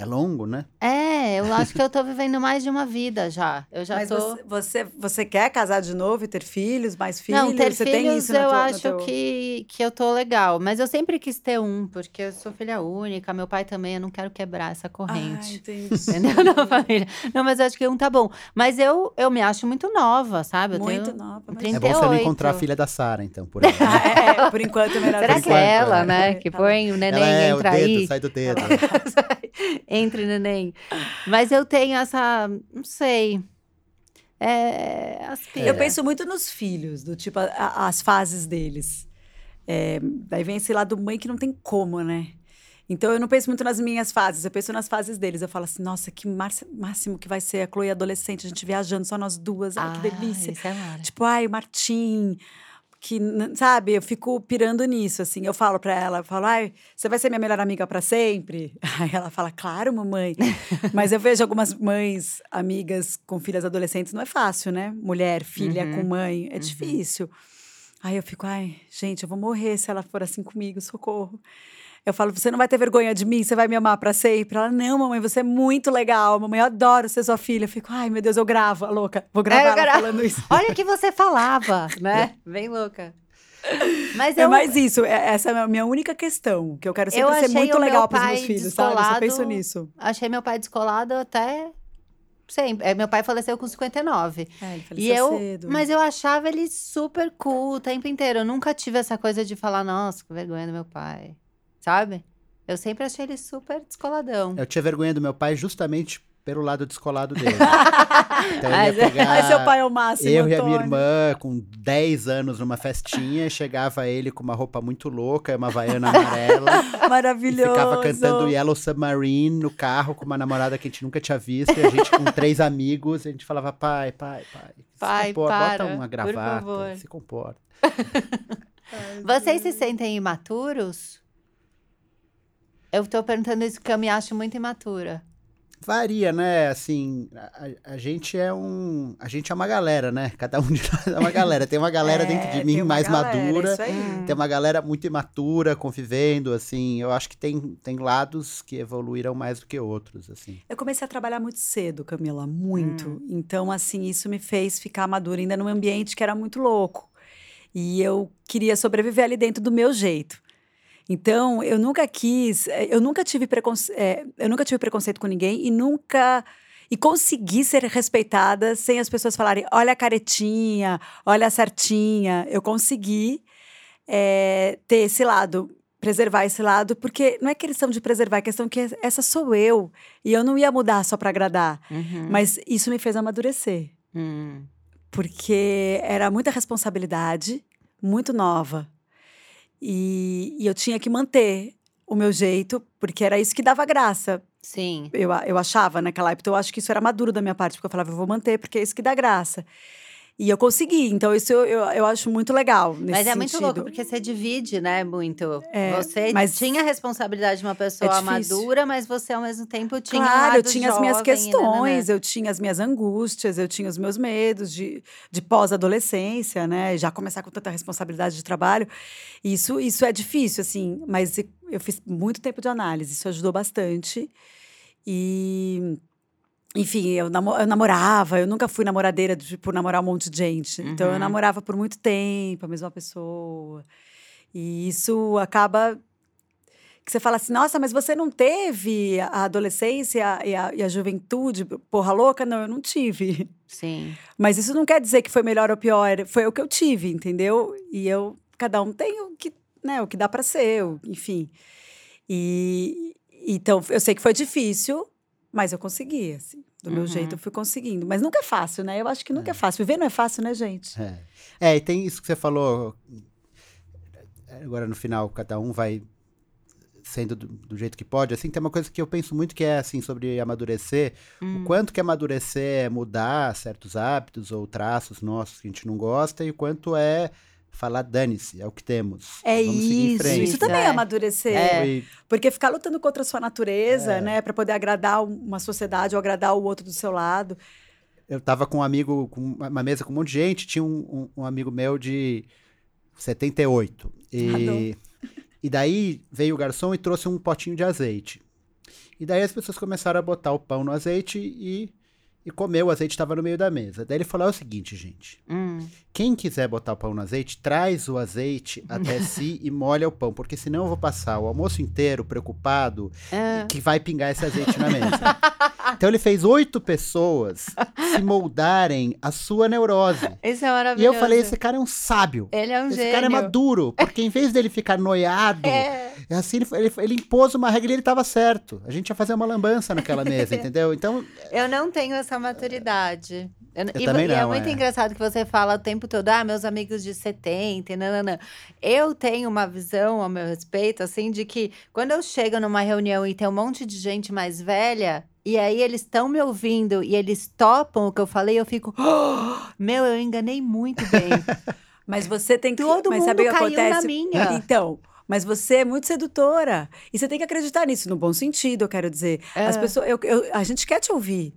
Speaker 2: é longo, né?
Speaker 1: É, eu acho que eu tô vivendo mais de uma vida já. Eu já
Speaker 3: Mas
Speaker 1: tô.
Speaker 3: você, você, você quer casar de novo e ter filhos, mais filhos?
Speaker 1: Não, ter
Speaker 3: você
Speaker 1: filhos
Speaker 3: tem isso
Speaker 1: eu
Speaker 3: no
Speaker 1: acho
Speaker 3: teu-
Speaker 1: que, que eu tô legal. Mas eu sempre quis ter um, porque eu sou filha única, meu pai também, eu não quero quebrar essa
Speaker 3: Ah,
Speaker 1: corrente.
Speaker 3: entendi.
Speaker 1: Entendeu? Na família. Não, mas eu acho que um tá bom. Mas eu, eu me acho muito nova, sabe? Eu
Speaker 3: Muito
Speaker 1: tenho...
Speaker 3: nova. Mas...
Speaker 1: trinta-
Speaker 2: É bom você não
Speaker 1: 38.
Speaker 2: encontrar a filha da Sara, então, por aí.
Speaker 3: Ah, é, é, por enquanto é melhor.
Speaker 1: Será que é ela,
Speaker 2: é.
Speaker 1: né? Que põe o neném,
Speaker 2: Ela é o
Speaker 1: entra
Speaker 2: dedo,
Speaker 1: aí.
Speaker 2: sai do dedo.
Speaker 1: Entre neném. Mas eu tenho essa. Não sei. É. Aspira.
Speaker 3: Eu penso muito nos filhos, do tipo, a- a- as fases deles. É, daí vem esse lado mãe que não tem como, né? Então eu não penso muito nas minhas fases, eu penso nas fases deles. Eu falo assim, nossa, que máximo que vai ser a Chloe adolescente, a gente viajando só nós duas, ai, que delícia.
Speaker 1: Isso é.
Speaker 3: Tipo, ai, o Martim, que, sabe, eu fico pirando nisso, assim. Eu falo pra ela, eu falo, ai, você vai ser minha melhor amiga pra sempre? Aí ela fala, claro, mamãe. Mas eu vejo algumas mães, amigas com filhas adolescentes, não é fácil, né? Mulher, filha
Speaker 1: Uhum.
Speaker 3: com mãe, é
Speaker 1: Uhum.
Speaker 3: difícil. Aí eu fico, ai, gente, eu vou morrer se ela for assim comigo, socorro. Eu falo, você não vai ter vergonha de mim? Você vai me amar pra sempre? Ela, não, mamãe, você é muito legal. Mamãe, eu adoro ser sua filha. Eu fico, ai, meu Deus, eu gravo, a louca. Vou gravar
Speaker 1: É, gravo.
Speaker 3: falando isso.
Speaker 1: Olha o que você falava, né? Bem louca. Mas
Speaker 3: É
Speaker 1: eu,
Speaker 3: mais isso, é- essa é a minha única questão. Que eu quero sempre
Speaker 1: Eu
Speaker 3: ser muito legal pros meus filhos, sabe? Eu só penso nisso.
Speaker 1: achei meu pai descolado até sempre. É, Meu pai faleceu com 59.
Speaker 3: É, ele
Speaker 1: E
Speaker 3: faleceu
Speaker 1: eu,
Speaker 3: cedo.
Speaker 1: mas eu achava ele super cool o tempo inteiro. Eu nunca tive essa coisa de falar, nossa, que vergonha do meu pai. Sabe? Eu sempre achei ele super descoladão.
Speaker 2: Eu tinha vergonha do meu pai justamente pelo lado descolado dele. Então
Speaker 1: Mas-
Speaker 2: ia pegar
Speaker 3: Ai, seu pai é o máximo,
Speaker 2: eu e a minha
Speaker 3: Antônio.
Speaker 2: irmã, com 10 anos numa festinha, chegava ele com uma roupa muito louca, uma havaiana amarela,
Speaker 3: Maravilhoso.
Speaker 2: ficava cantando Yellow Submarine no carro com uma namorada que a gente nunca tinha visto, e a gente com três amigos, a gente falava, pai, pai, pai, se
Speaker 1: Pai,
Speaker 2: comporta,
Speaker 1: para,
Speaker 2: bota uma gravata,
Speaker 1: favor."
Speaker 2: se comporta.
Speaker 1: Vocês se sentem imaturos? Eu tô perguntando isso porque eu me acho muito imatura.
Speaker 2: Varia, né? Assim, a, a gente é um. A gente é uma galera, né? Cada um de nós é uma galera. Tem uma galera
Speaker 3: É,
Speaker 2: dentro de
Speaker 3: tem
Speaker 2: mim mais
Speaker 3: galera,
Speaker 2: madura.
Speaker 3: isso aí.
Speaker 1: Hum.
Speaker 2: Tem uma galera muito imatura convivendo, assim. Eu acho que tem, tem lados que evoluíram mais do que outros, assim.
Speaker 3: Eu comecei a trabalhar muito cedo, Camila, muito.
Speaker 1: Hum.
Speaker 3: Então, assim, isso me fez ficar madura ainda num ambiente que era muito louco. E eu queria sobreviver ali dentro do meu jeito. Então, eu nunca quis, eh, eu nunca tive preconceito, eu nunca tive preconceito com ninguém e nunca e consegui ser respeitada sem as pessoas falarem, olha a caretinha, olha a certinha. Eu consegui eh, ter esse lado, preservar esse lado, porque não é questão de preservar, é questão que essa sou eu. E eu não ia mudar só para agradar.
Speaker 1: Uhum.
Speaker 3: Mas isso me fez amadurecer.
Speaker 1: Hum.
Speaker 3: Porque era muita responsabilidade, muito nova. E, e eu tinha que manter o meu jeito, porque era isso que dava graça.
Speaker 1: Sim.
Speaker 3: Eu, eu achava naquela época. Então, eu acho que isso era maduro da minha parte, porque eu falava, eu vou manter, porque é isso que dá graça. E eu consegui. Então, isso eu, eu, eu acho muito legal. Nesse
Speaker 1: Mas é muito
Speaker 3: sentido.
Speaker 1: louco, porque você divide, né, muito.
Speaker 3: É,
Speaker 1: você
Speaker 3: mas-
Speaker 1: tinha a responsabilidade de uma pessoa
Speaker 3: difícil.
Speaker 1: madura, mas você, ao mesmo tempo, tinha um
Speaker 3: Claro, eu
Speaker 1: lado
Speaker 3: tinha as minhas
Speaker 1: jovem e
Speaker 3: questões,
Speaker 1: nananã.
Speaker 3: eu tinha as minhas angústias, eu tinha os meus medos de, de pós-adolescência, né? Já começar com tanta responsabilidade de trabalho. Isso, isso é difícil, assim, mas eu fiz muito tempo de análise, isso ajudou bastante. E, enfim, eu, namo- eu namorava, eu nunca fui namoradeira de, por namorar um monte de gente. Então, eu
Speaker 1: Uhum.
Speaker 3: namorava por muito tempo, a mesma pessoa. E isso acaba que você fala assim, nossa, mas você não teve a adolescência e a, e a juventude, porra louca? Não, eu não tive.
Speaker 1: Sim.
Speaker 3: Mas isso não quer dizer que foi melhor ou pior, foi o que eu tive, entendeu? E eu, cada um tem o que, né, o que dá para ser, enfim. E então eu sei que foi difícil, mas eu consegui, assim, do meu
Speaker 1: Uhum.
Speaker 3: jeito eu fui conseguindo. Mas nunca é fácil, né? Eu acho que nunca é fácil. Viver não é fácil, né, gente?
Speaker 2: É. é, e tem isso que você falou. Agora no final, cada um vai sendo do, do jeito que pode. Assim, tem uma coisa que eu penso muito que é assim sobre amadurecer.
Speaker 1: Hum.
Speaker 2: O quanto que amadurecer é mudar certos hábitos ou traços nossos que a gente não gosta, e o quanto é falar dane-se, é o que temos.
Speaker 3: É
Speaker 2: Vamos seguir em
Speaker 3: isso.
Speaker 2: frente.
Speaker 3: Isso também é
Speaker 1: É.
Speaker 3: amadurecer.
Speaker 1: É.
Speaker 3: Porque ficar lutando contra a sua natureza,
Speaker 2: É.
Speaker 3: né, para poder agradar uma sociedade ou agradar o outro do seu lado.
Speaker 2: eu tava com um amigo, com uma mesa com um monte de gente, tinha um, um- um amigo meu de 78. E, e daí veio o garçom e trouxe um potinho de azeite. E daí as pessoas começaram a botar o pão no azeite e, e comer, o azeite estava no meio da mesa. Daí ele falou: é o seguinte, gente.
Speaker 1: Hum.
Speaker 2: Quem quiser botar o pão no azeite, traz o azeite até si e molha o pão, porque senão eu vou passar o almoço inteiro preocupado
Speaker 1: Ah.
Speaker 2: que vai pingar esse azeite na mesa. Então ele fez oito pessoas se moldarem a sua neurose.
Speaker 1: Isso é
Speaker 2: E
Speaker 1: maravilhoso.
Speaker 2: eu falei, esse cara é um sábio.
Speaker 1: Ele é um
Speaker 2: Esse
Speaker 1: gênio.
Speaker 2: cara é maduro, porque em vez dele ficar noiado,
Speaker 1: É.
Speaker 2: assim, ele, ele, ele impôs uma regra e ele estava certo. A gente ia fazer uma lambança naquela mesa, entendeu? Então,
Speaker 1: Eu não tenho essa maturidade. Eu,
Speaker 2: Eu
Speaker 1: e,
Speaker 2: também
Speaker 1: e é
Speaker 2: não,
Speaker 1: muito
Speaker 2: é.
Speaker 1: engraçado que você fala o tempo todo, ah, meus amigos de 70, e nananã. Eu tenho uma visão ao meu respeito, assim, de que quando eu chego numa reunião e tem um monte de gente mais velha, e aí eles estão me ouvindo e eles topam o que eu falei, eu fico, "Oh, meu, eu enganei muito bem.
Speaker 3: Mas você tem que.
Speaker 1: Todo
Speaker 3: mas
Speaker 1: mundo
Speaker 3: sabe o que
Speaker 1: caiu na
Speaker 3: acontece?
Speaker 1: minha.
Speaker 3: Então. Mas você é muito sedutora. E você tem que acreditar nisso, no bom sentido, eu quero dizer. As
Speaker 1: É.
Speaker 3: pessoas, eu- eu- a gente quer te ouvir.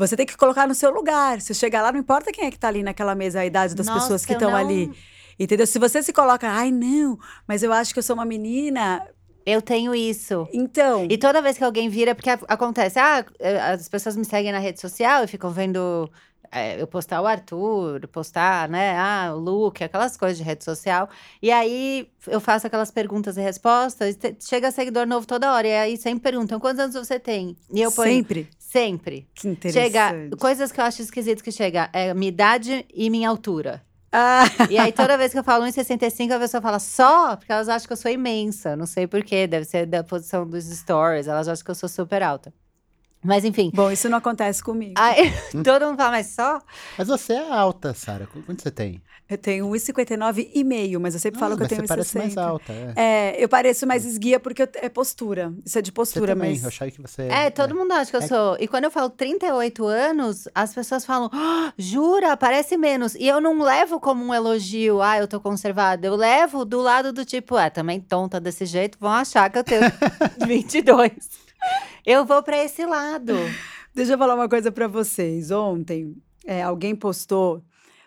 Speaker 3: Você tem que colocar no seu lugar. Se chegar lá, não importa quem é que tá ali naquela mesa, a idade das
Speaker 1: Nossa,
Speaker 3: pessoas que estão
Speaker 1: não-
Speaker 3: ali. Entendeu? Se você se coloca, ai, não, mas eu acho que eu sou uma menina.
Speaker 1: Eu tenho isso.
Speaker 3: Então.
Speaker 1: E toda vez que alguém vira, porque acontece, ah, eh, as pessoas me seguem na rede social e ficam vendo eh, eu postar o Arthur, postar, né, ah, o Luke, aquelas coisas de rede social. E aí eu faço aquelas perguntas e respostas, e chega seguidor novo toda hora. E aí sempre perguntam, quantos anos você tem? E eu ponho,
Speaker 3: Sempre.
Speaker 1: sempre.
Speaker 3: Que interessante.
Speaker 1: Chega, coisas que eu acho esquisito que chega, é minha idade e minha altura.
Speaker 3: Ah,
Speaker 1: E aí, toda vez que eu falo 1,65, a pessoa fala só, porque elas acham que eu sou imensa. Não sei porquê, deve ser da posição dos stories. Elas acham que eu sou super alta. Mas enfim.
Speaker 3: bom, isso não acontece comigo.
Speaker 1: Aí, todo mundo fala, mas só?
Speaker 2: mas você é alta, Sara. Qu- Quanto você tem?
Speaker 3: Eu tenho 1,59 e meio, mas eu sempre falo
Speaker 2: Ah,
Speaker 3: que eu tenho
Speaker 2: você parece
Speaker 3: 1,60.
Speaker 2: mais alta. É.
Speaker 3: É, eu pareço mais esguia porque eu- é postura. Isso é de
Speaker 2: Você
Speaker 3: postura,
Speaker 2: também,
Speaker 3: mas.
Speaker 2: eu achei que você...
Speaker 1: É, todo mundo acha que eu
Speaker 2: É.
Speaker 1: sou. E quando eu falo 38 anos, as pessoas falam, "Ah, jura, parece menos. E eu não levo como um elogio, ah, eu tô conservada. Eu levo do lado do tipo, ah, também tonta desse jeito, vão achar que eu tenho 22. Eu vou pra esse lado.
Speaker 3: Deixa eu falar uma coisa pra vocês. Ontem, é, alguém postou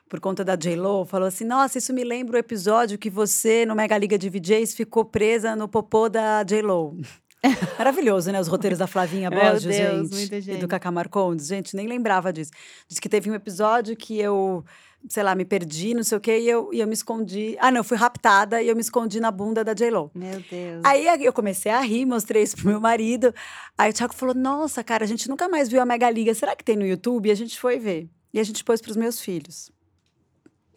Speaker 3: por conta da J-Lo, falou assim: Nossa, isso me lembra o episódio que você, no Mega Liga de VJs, ficou presa no popô da J-Lo. Maravilhoso, né? Os roteiros da Flavinha Borges,
Speaker 1: Deus,
Speaker 3: gente.
Speaker 1: muita
Speaker 3: E
Speaker 1: gente.
Speaker 3: do Cacá Marcondes. Gente, nem lembrava disso. Diz que teve um episódio que eu, sei lá, me perdi, não sei o quê, e eu, e eu me escondi. Ah, não, eu fui raptada e eu me escondi na bunda da J-Lo.
Speaker 1: Meu Deus.
Speaker 3: Aí eu comecei a rir, mostrei isso pro meu marido. Aí o Thiago falou: Nossa, cara, a gente nunca mais viu a Mega Liga. Será que tem no YouTube? E a gente foi ver. E a gente pôs pros meus filhos.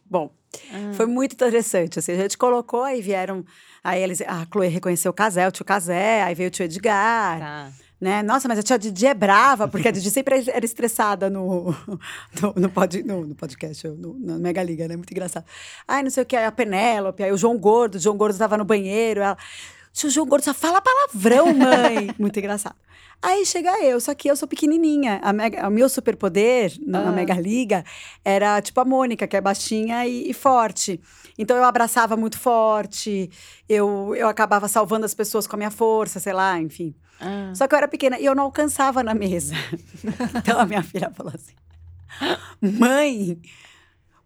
Speaker 3: Bom,
Speaker 1: Ah.
Speaker 3: foi muito interessante. Assim, a gente colocou, aí vieram. Aí eles. A Chloe reconheceu o Casé, o tio Casé, aí veio o tio Edgar.
Speaker 1: Tá.
Speaker 3: Né? Nossa, mas a tia Didi é brava, porque a Didi sempre era estressada no, no, no, pod, no, no podcast, no, na Mega Liga, né? Muito engraçado. Ai, não sei o que, a Penélope, aí o João Gordo, o João Gordo estava no banheiro, ela. Tio João Gordo só fala palavrão, mãe. Muito engraçado. Aí chega eu, só que eu sou pequenininha. A Mega- o meu superpoder na, na
Speaker 1: Ah.
Speaker 3: Mega Liga era tipo a Mônica, que é baixinha e, e forte. Então eu abraçava muito forte, eu, eu acabava salvando as pessoas com a minha força, sei lá, enfim.
Speaker 1: Ah.
Speaker 3: Só que eu era pequena e eu não alcançava na mesa. então a minha filha falou assim: Mãe,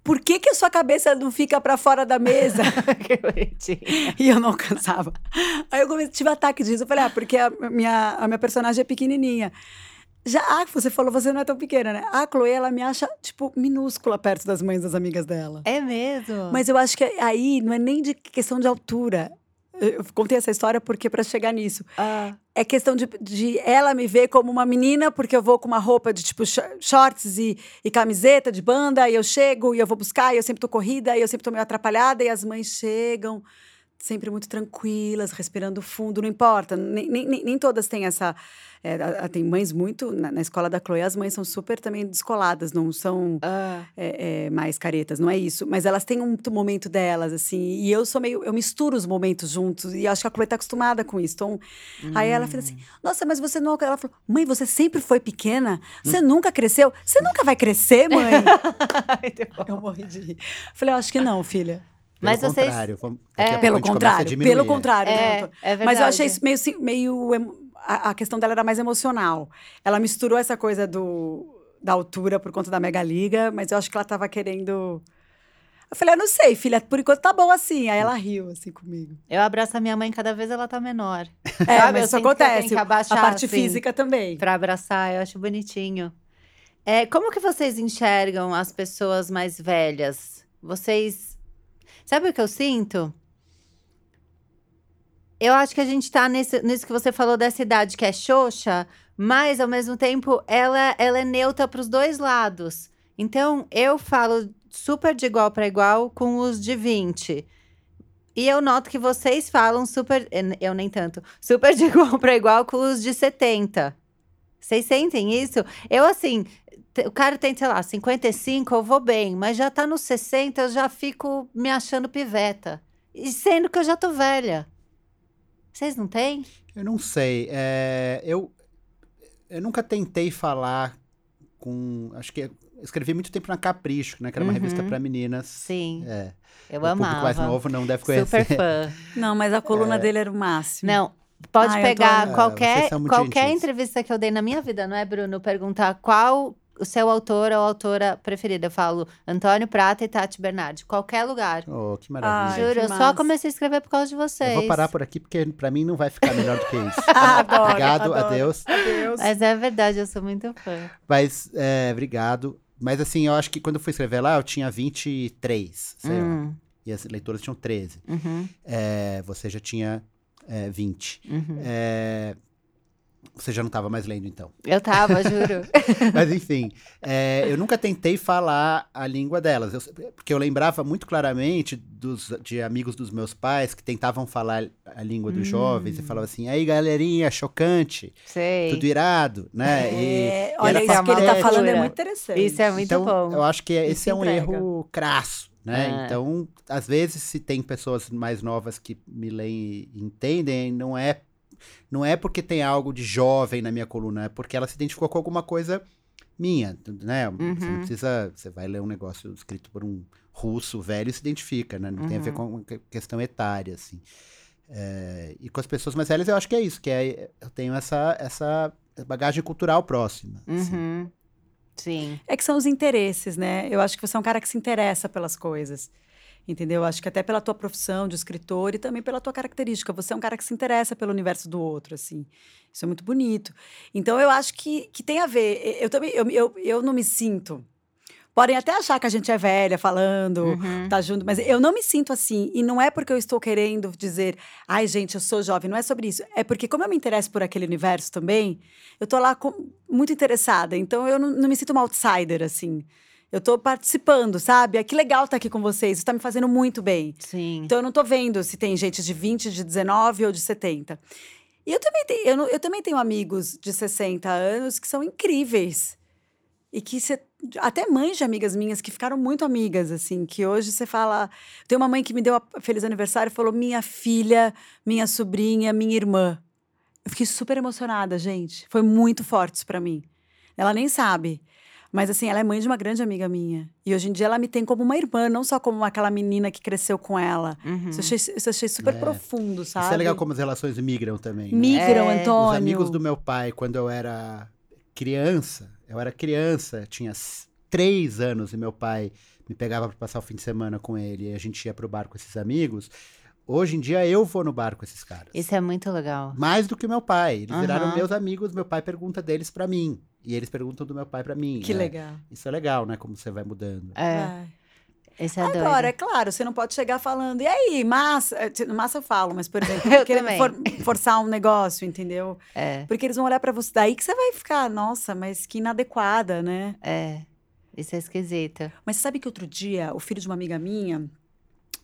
Speaker 3: por que, que a sua cabeça não fica pra fora da mesa?
Speaker 1: que bonitinho.
Speaker 3: e eu não alcançava. Aí eu comecei, tive ataque disso. Eu falei: Ah, porque a minha, a minha personagem é pequenininha. Já, ah, você falou, você não é tão pequena, né? A Chloe, ela me acha, tipo, minúscula perto das mães das amigas dela.
Speaker 1: É mesmo?
Speaker 3: Mas eu acho que aí não é nem de questão de altura. Eu contei essa história porque para chegar nisso.
Speaker 1: Ah.
Speaker 3: É questão de, de ela me ver como uma menina, porque eu vou com uma roupa de tipo sh- shorts e, e camiseta de banda, e eu chego e eu vou buscar, e eu sempre tô corrida, e eu sempre tô meio atrapalhada, e as mães chegam sempre muito tranquilas, respirando fundo, não importa. Nem, nem, nem- todas têm essa. é, a- a- tem mães muito. Na, na escola da Chloe, as mães são super também descoladas, não são
Speaker 1: Ah.
Speaker 3: é, é, mais caretas, não é isso. Mas elas têm um momento delas, assim. E eu sou meio. Eu misturo os momentos juntos. E acho que a Chloe tá acostumada com isso. Então, aí ela fez assim: Nossa, mas você não. Ela falou: Mãe, você sempre foi pequena? Você nunca cresceu? Você nunca vai crescer, mãe? eu morri de rir. Falei: Eu acho que não, filha.
Speaker 2: Pelo
Speaker 1: Mas vocês-
Speaker 2: contrário,
Speaker 1: É.
Speaker 2: a a
Speaker 3: Pelo
Speaker 2: a
Speaker 3: contrário, pelo
Speaker 2: é.
Speaker 3: contrário. né,
Speaker 1: É, é verdade.
Speaker 3: Mas eu achei isso meio. meio a, a questão dela era mais emocional. Ela misturou essa coisa do, da altura por conta da Mega Liga, mas eu acho que ela tava querendo. Eu falei, eu não sei, filha, por enquanto tá bom assim. Aí ela riu assim comigo.
Speaker 1: Eu abraço a minha mãe cada vez ela tá menor.
Speaker 3: É,
Speaker 1: Sabe,
Speaker 3: mas isso
Speaker 1: que
Speaker 3: acontece.
Speaker 1: que
Speaker 3: A
Speaker 1: abaixar,
Speaker 3: parte
Speaker 1: assim.
Speaker 3: física também.
Speaker 1: Pra abraçar, eu acho bonitinho. É, como que vocês enxergam as pessoas mais velhas? Vocês. Sabe o que eu sinto? Eu acho que a gente tá nesse, nisso que você falou dessa idade que é xoxa, mas ao mesmo tempo ela, ela é neutra pros dois lados. Então eu falo super de igual para igual com os de 20. E eu noto que vocês falam super. Eu nem tanto. Super de igual para igual com os de 70. Vocês sentem isso? Eu, assim, o cara tem, sei lá, 55, eu vou bem, mas já tá nos 60, eu já fico me achando piveta. E sendo que eu já tô velha. Vocês não têm?
Speaker 2: Eu não sei. é, eu, eu nunca tentei falar com. Acho que escrevi muito tempo na Capricho, né? Que era uma revista
Speaker 1: Uhum.
Speaker 2: para meninas.
Speaker 1: Sim,
Speaker 2: É,
Speaker 1: eu
Speaker 2: o público
Speaker 1: amava.
Speaker 2: mais novo não deve conhecer.
Speaker 1: Super fã.
Speaker 3: Não, mas a coluna dele era o máximo.
Speaker 1: Não, pode
Speaker 3: Ai, tô-
Speaker 1: pegar
Speaker 2: Ah, vocês
Speaker 1: qualquer, qualquer
Speaker 2: gentis.
Speaker 1: entrevista que eu dei na minha vida, não é, Bruno? Perguntar qual o seu autor ou autora preferida. Eu falo Antônio Prata e Tati Bernardi. Qualquer lugar.
Speaker 2: Oh, que
Speaker 3: Ai,
Speaker 2: maravilha.
Speaker 1: Juro,
Speaker 3: que
Speaker 1: eu só comecei a escrever por causa de vocês.
Speaker 2: Eu vou parar por aqui porque pra mim não vai ficar melhor do que isso.
Speaker 3: Adoro,
Speaker 2: Obrigado,
Speaker 3: adoro.
Speaker 2: adeus.
Speaker 3: Adeus.
Speaker 1: Mas é verdade, eu sou muito fã.
Speaker 2: Mas, é, obrigado. Mas assim, eu acho que quando eu fui escrever lá, eu tinha 23, sei lá.
Speaker 1: Hum,
Speaker 2: E as leitoras tinham 13.
Speaker 1: uhum,
Speaker 2: É, você já tinha é, 20.
Speaker 1: uhum.
Speaker 2: É, você já não estava mais lendo, então.
Speaker 1: Eu tava, juro.
Speaker 2: Mas enfim, é, eu nunca tentei falar a língua delas. Eu- porque eu lembrava muito claramente dos, de amigos dos meus pais que tentavam falar a língua dos
Speaker 1: Hum.
Speaker 2: jovens e falavam assim, aí galerinha, chocante,
Speaker 1: Sei.
Speaker 2: tudo irado, né? E-
Speaker 3: É,
Speaker 2: e
Speaker 3: olha,
Speaker 2: era
Speaker 3: isso que ele tá
Speaker 2: patético.
Speaker 3: falando é
Speaker 1: Cultura.
Speaker 3: muito interessante.
Speaker 1: Isso é muito
Speaker 2: então,
Speaker 1: bom.
Speaker 2: eu acho que
Speaker 1: Isso
Speaker 2: esse é um
Speaker 1: entrega.
Speaker 2: erro crasso, né?
Speaker 1: É.
Speaker 2: Então, às vezes, se tem pessoas mais novas que me leem e entendem, não é, não é porque tem algo de jovem na minha coluna, é porque ela se identificou com alguma coisa minha, né? Você
Speaker 1: Uhum.
Speaker 2: não precisa, você vai ler um negócio escrito por um russo velho e se identifica, né? Não tem a ver
Speaker 1: Uhum.
Speaker 2: com questão etária, assim. É, e com as pessoas mais velhas eu acho que é isso, que é, eu tenho essa, essa bagagem cultural próxima. assim.
Speaker 1: Uhum. Sim.
Speaker 3: É que são os interesses, né? Eu acho que você é um cara que se interessa pelas coisas. Entendeu? Acho que até pela tua profissão de escritor e também pela tua característica. Você é um cara que se interessa pelo universo do outro, assim. Isso é muito bonito. Então, eu acho que, que tem a ver. Eu também, eu, eu, eu não me sinto. Podem até achar que a gente é velha falando,
Speaker 1: Uhum.
Speaker 3: tá junto, mas eu não me sinto assim. E não é porque eu estou querendo dizer, ai, gente, eu sou jovem, não é sobre isso. É porque, como eu me interesso por aquele universo também, eu tô lá com- muito interessada. Então, eu não, não me sinto uma outsider, assim. Eu tô participando, sabe? Ah, que legal estar aqui com vocês. Isso tá me fazendo muito bem.
Speaker 1: Sim.
Speaker 3: Então, eu não tô vendo se tem gente de 20, de 19 ou de 70. E eu também, tenho, eu, eu também tenho amigos de 60 anos que são incríveis. E que você. Até mães de amigas minhas que ficaram muito amigas, assim, que hoje você fala. Tem uma mãe que me deu a feliz aniversário e falou: minha filha, minha sobrinha, minha irmã. Eu fiquei super emocionada, gente. Foi muito forte isso pra mim. Ela nem sabe. Mas assim, ela é mãe de uma grande amiga minha. E hoje em dia ela me tem como uma irmã, não só como aquela menina que cresceu com ela.
Speaker 1: Uhum.
Speaker 3: Isso, eu achei, isso eu achei super
Speaker 2: É.
Speaker 3: profundo, sabe?
Speaker 2: Isso é legal como as relações migram também. né?
Speaker 3: Migram,
Speaker 1: É.
Speaker 3: Antônio.
Speaker 2: Os amigos do meu pai, quando eu era criança, eu era criança, tinha três anos e meu pai me pegava para passar o fim de semana com ele e a gente ia pro bar com esses amigos. Hoje em dia eu vou no bar com esses caras.
Speaker 1: Isso é muito legal.
Speaker 2: Mais do que meu pai. Eles viraram
Speaker 1: Aham.
Speaker 2: meus amigos, meu pai pergunta deles pra mim. E eles perguntam do meu pai pra mim.
Speaker 3: Que
Speaker 2: né?
Speaker 3: legal.
Speaker 2: Isso é legal, né? Como você vai mudando.
Speaker 1: É, esse é
Speaker 3: Agora, é
Speaker 1: doido.
Speaker 3: claro, você não pode chegar falando, e aí, massa? T- Massa eu falo, mas, por exemplo,
Speaker 1: Eu
Speaker 3: for- forçar um negócio, entendeu?
Speaker 1: É,
Speaker 3: Porque eles vão olhar pra você. Daí que você vai ficar, nossa, mas que inadequada, né?
Speaker 1: é. Isso é esquisito.
Speaker 3: Mas sabe que outro dia, o filho de uma amiga minha,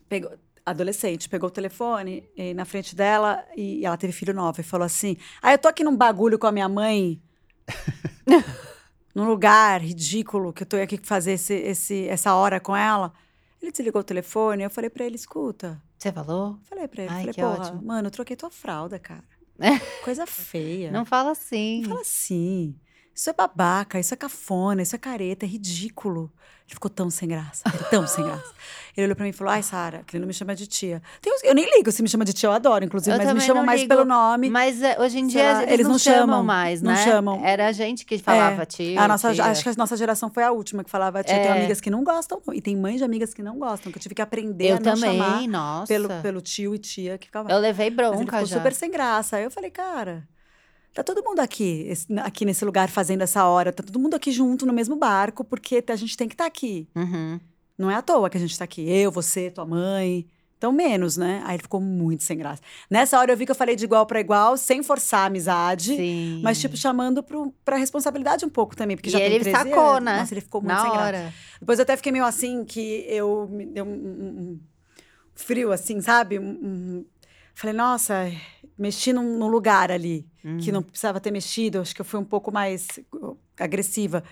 Speaker 3: pegou, adolescente, pegou o telefone eh, na frente dela e ela teve filho novo e falou assim: Ah, eu tô aqui num bagulho com a minha mãe. num lugar ridículo que eu tô aqui fazer esse, esse, essa hora com ela. Ele desligou o telefone, eu falei pra ele, escuta.
Speaker 1: Você falou?
Speaker 3: Falei pra ele,
Speaker 1: Ai,
Speaker 3: falei,
Speaker 1: que
Speaker 3: porra,
Speaker 1: ótimo.
Speaker 3: mano, eu troquei tua fralda, cara. Coisa feia.
Speaker 1: Não fala assim.
Speaker 3: Fala assim. Isso é babaca, isso é cafona, isso é careta, é ridículo. Ele ficou tão sem graça, tão sem graça. Ele olhou pra mim e falou: Ai, Sara, que ele não me chama de tia. Tem uns- eu nem ligo se me chama de tia, eu adoro, inclusive,
Speaker 1: Eu
Speaker 3: mas me chamam
Speaker 1: não
Speaker 3: mais
Speaker 1: ligo,
Speaker 3: pelo nome.
Speaker 1: Mas é, hoje em dia
Speaker 3: lá,
Speaker 1: eles,
Speaker 3: eles
Speaker 1: não,
Speaker 3: não
Speaker 1: chamam,
Speaker 3: chamam,
Speaker 1: mais,
Speaker 3: não
Speaker 1: né?
Speaker 3: chamam.
Speaker 1: Era a gente que falava
Speaker 3: É,
Speaker 1: tio.
Speaker 3: A nossa,
Speaker 1: tia.
Speaker 3: acho que a nossa geração foi a última que falava tia. Tem
Speaker 1: É.
Speaker 3: amigas que não gostam, não. E tem mães de amigas que não gostam, que eu tive que aprender
Speaker 1: Eu
Speaker 3: a não
Speaker 1: também,
Speaker 3: chamar
Speaker 1: nossa.
Speaker 3: pelo, pelo tio e tia que ficava.
Speaker 1: Eu levei
Speaker 3: Mas ele
Speaker 1: bronca
Speaker 3: ficou
Speaker 1: já.
Speaker 3: super sem graça. Aí eu falei, cara, tá todo mundo aqui, aqui nesse lugar fazendo essa hora, tá todo mundo aqui junto no mesmo barco, porque a gente tem que estar aqui.
Speaker 1: Uhum.
Speaker 3: Não é à toa que a gente tá aqui. Eu, você, tua mãe. Então, menos, né? Aí ele ficou muito sem graça. Nessa hora eu vi que eu falei de igual para igual, sem forçar a amizade.
Speaker 1: Sim.
Speaker 3: Mas, tipo, chamando pro, pra responsabilidade um pouco também. Porque
Speaker 1: E
Speaker 3: já tem
Speaker 1: ele
Speaker 3: 13
Speaker 1: sacou,
Speaker 3: anos.
Speaker 1: né?
Speaker 3: Nossa, ele ficou muito
Speaker 1: Na
Speaker 3: sem graça.
Speaker 1: hora.
Speaker 3: Depois eu até fiquei meio assim, que eu me deu um, um- um frio, assim, sabe? Um- Falei, nossa, mexi num, num lugar ali que
Speaker 1: Uhum.
Speaker 3: não precisava ter mexido. Acho que eu fui um pouco mais uh, agressiva.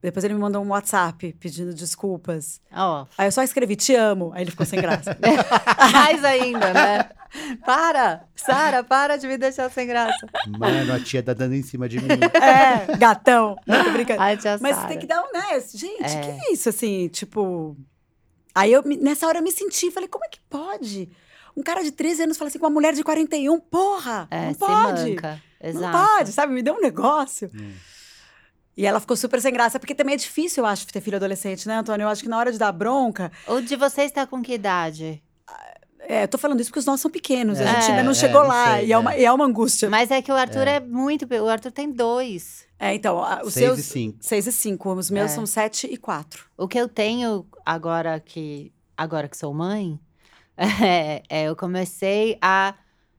Speaker 3: Depois ele me mandou um WhatsApp pedindo desculpas.
Speaker 1: Ó,
Speaker 3: Aí eu só escrevi, te amo. Aí ele ficou sem graça.
Speaker 1: mais ainda, né? Para! Sara, para de me deixar sem graça.
Speaker 2: Mano, a tia tá dando em cima de mim.
Speaker 3: é, gatão. Não, tô brincando.
Speaker 1: Ai, tia
Speaker 3: Mas
Speaker 1: Sara.
Speaker 3: tem que dar um, né? Gente,
Speaker 1: É.
Speaker 3: que é isso, assim, tipo. Aí eu, nessa hora eu me senti, falei, como é que pode? Um cara de 13 anos fala assim com uma mulher de 41, porra!
Speaker 1: É,
Speaker 3: não pode!
Speaker 1: manca. Exato.
Speaker 3: Não pode, sabe? Me deu um negócio.
Speaker 2: Hum.
Speaker 3: E ela ficou super sem graça, porque também é difícil, eu acho, ter filho adolescente, né, Antônio? Eu acho que na hora de dar bronca.
Speaker 1: O de vocês está com que idade?
Speaker 3: É, eu tô falando isso porque os nossos são pequenos, a
Speaker 2: É,
Speaker 3: gente ainda não
Speaker 2: é,
Speaker 3: chegou
Speaker 2: não
Speaker 3: lá,
Speaker 2: sei,
Speaker 3: e, é uma,
Speaker 2: é.
Speaker 3: e é uma angústia.
Speaker 1: Mas é que o Arthur é, muito. pe- O Arthur tem dois.
Speaker 3: É, então, a- os
Speaker 2: Seis
Speaker 3: seus.
Speaker 2: e cinco.
Speaker 3: 6 e 5, os meus
Speaker 1: É.
Speaker 3: são 7 e 4.
Speaker 1: O que eu tenho agora que agora que sou mãe, é, é, eu comecei a,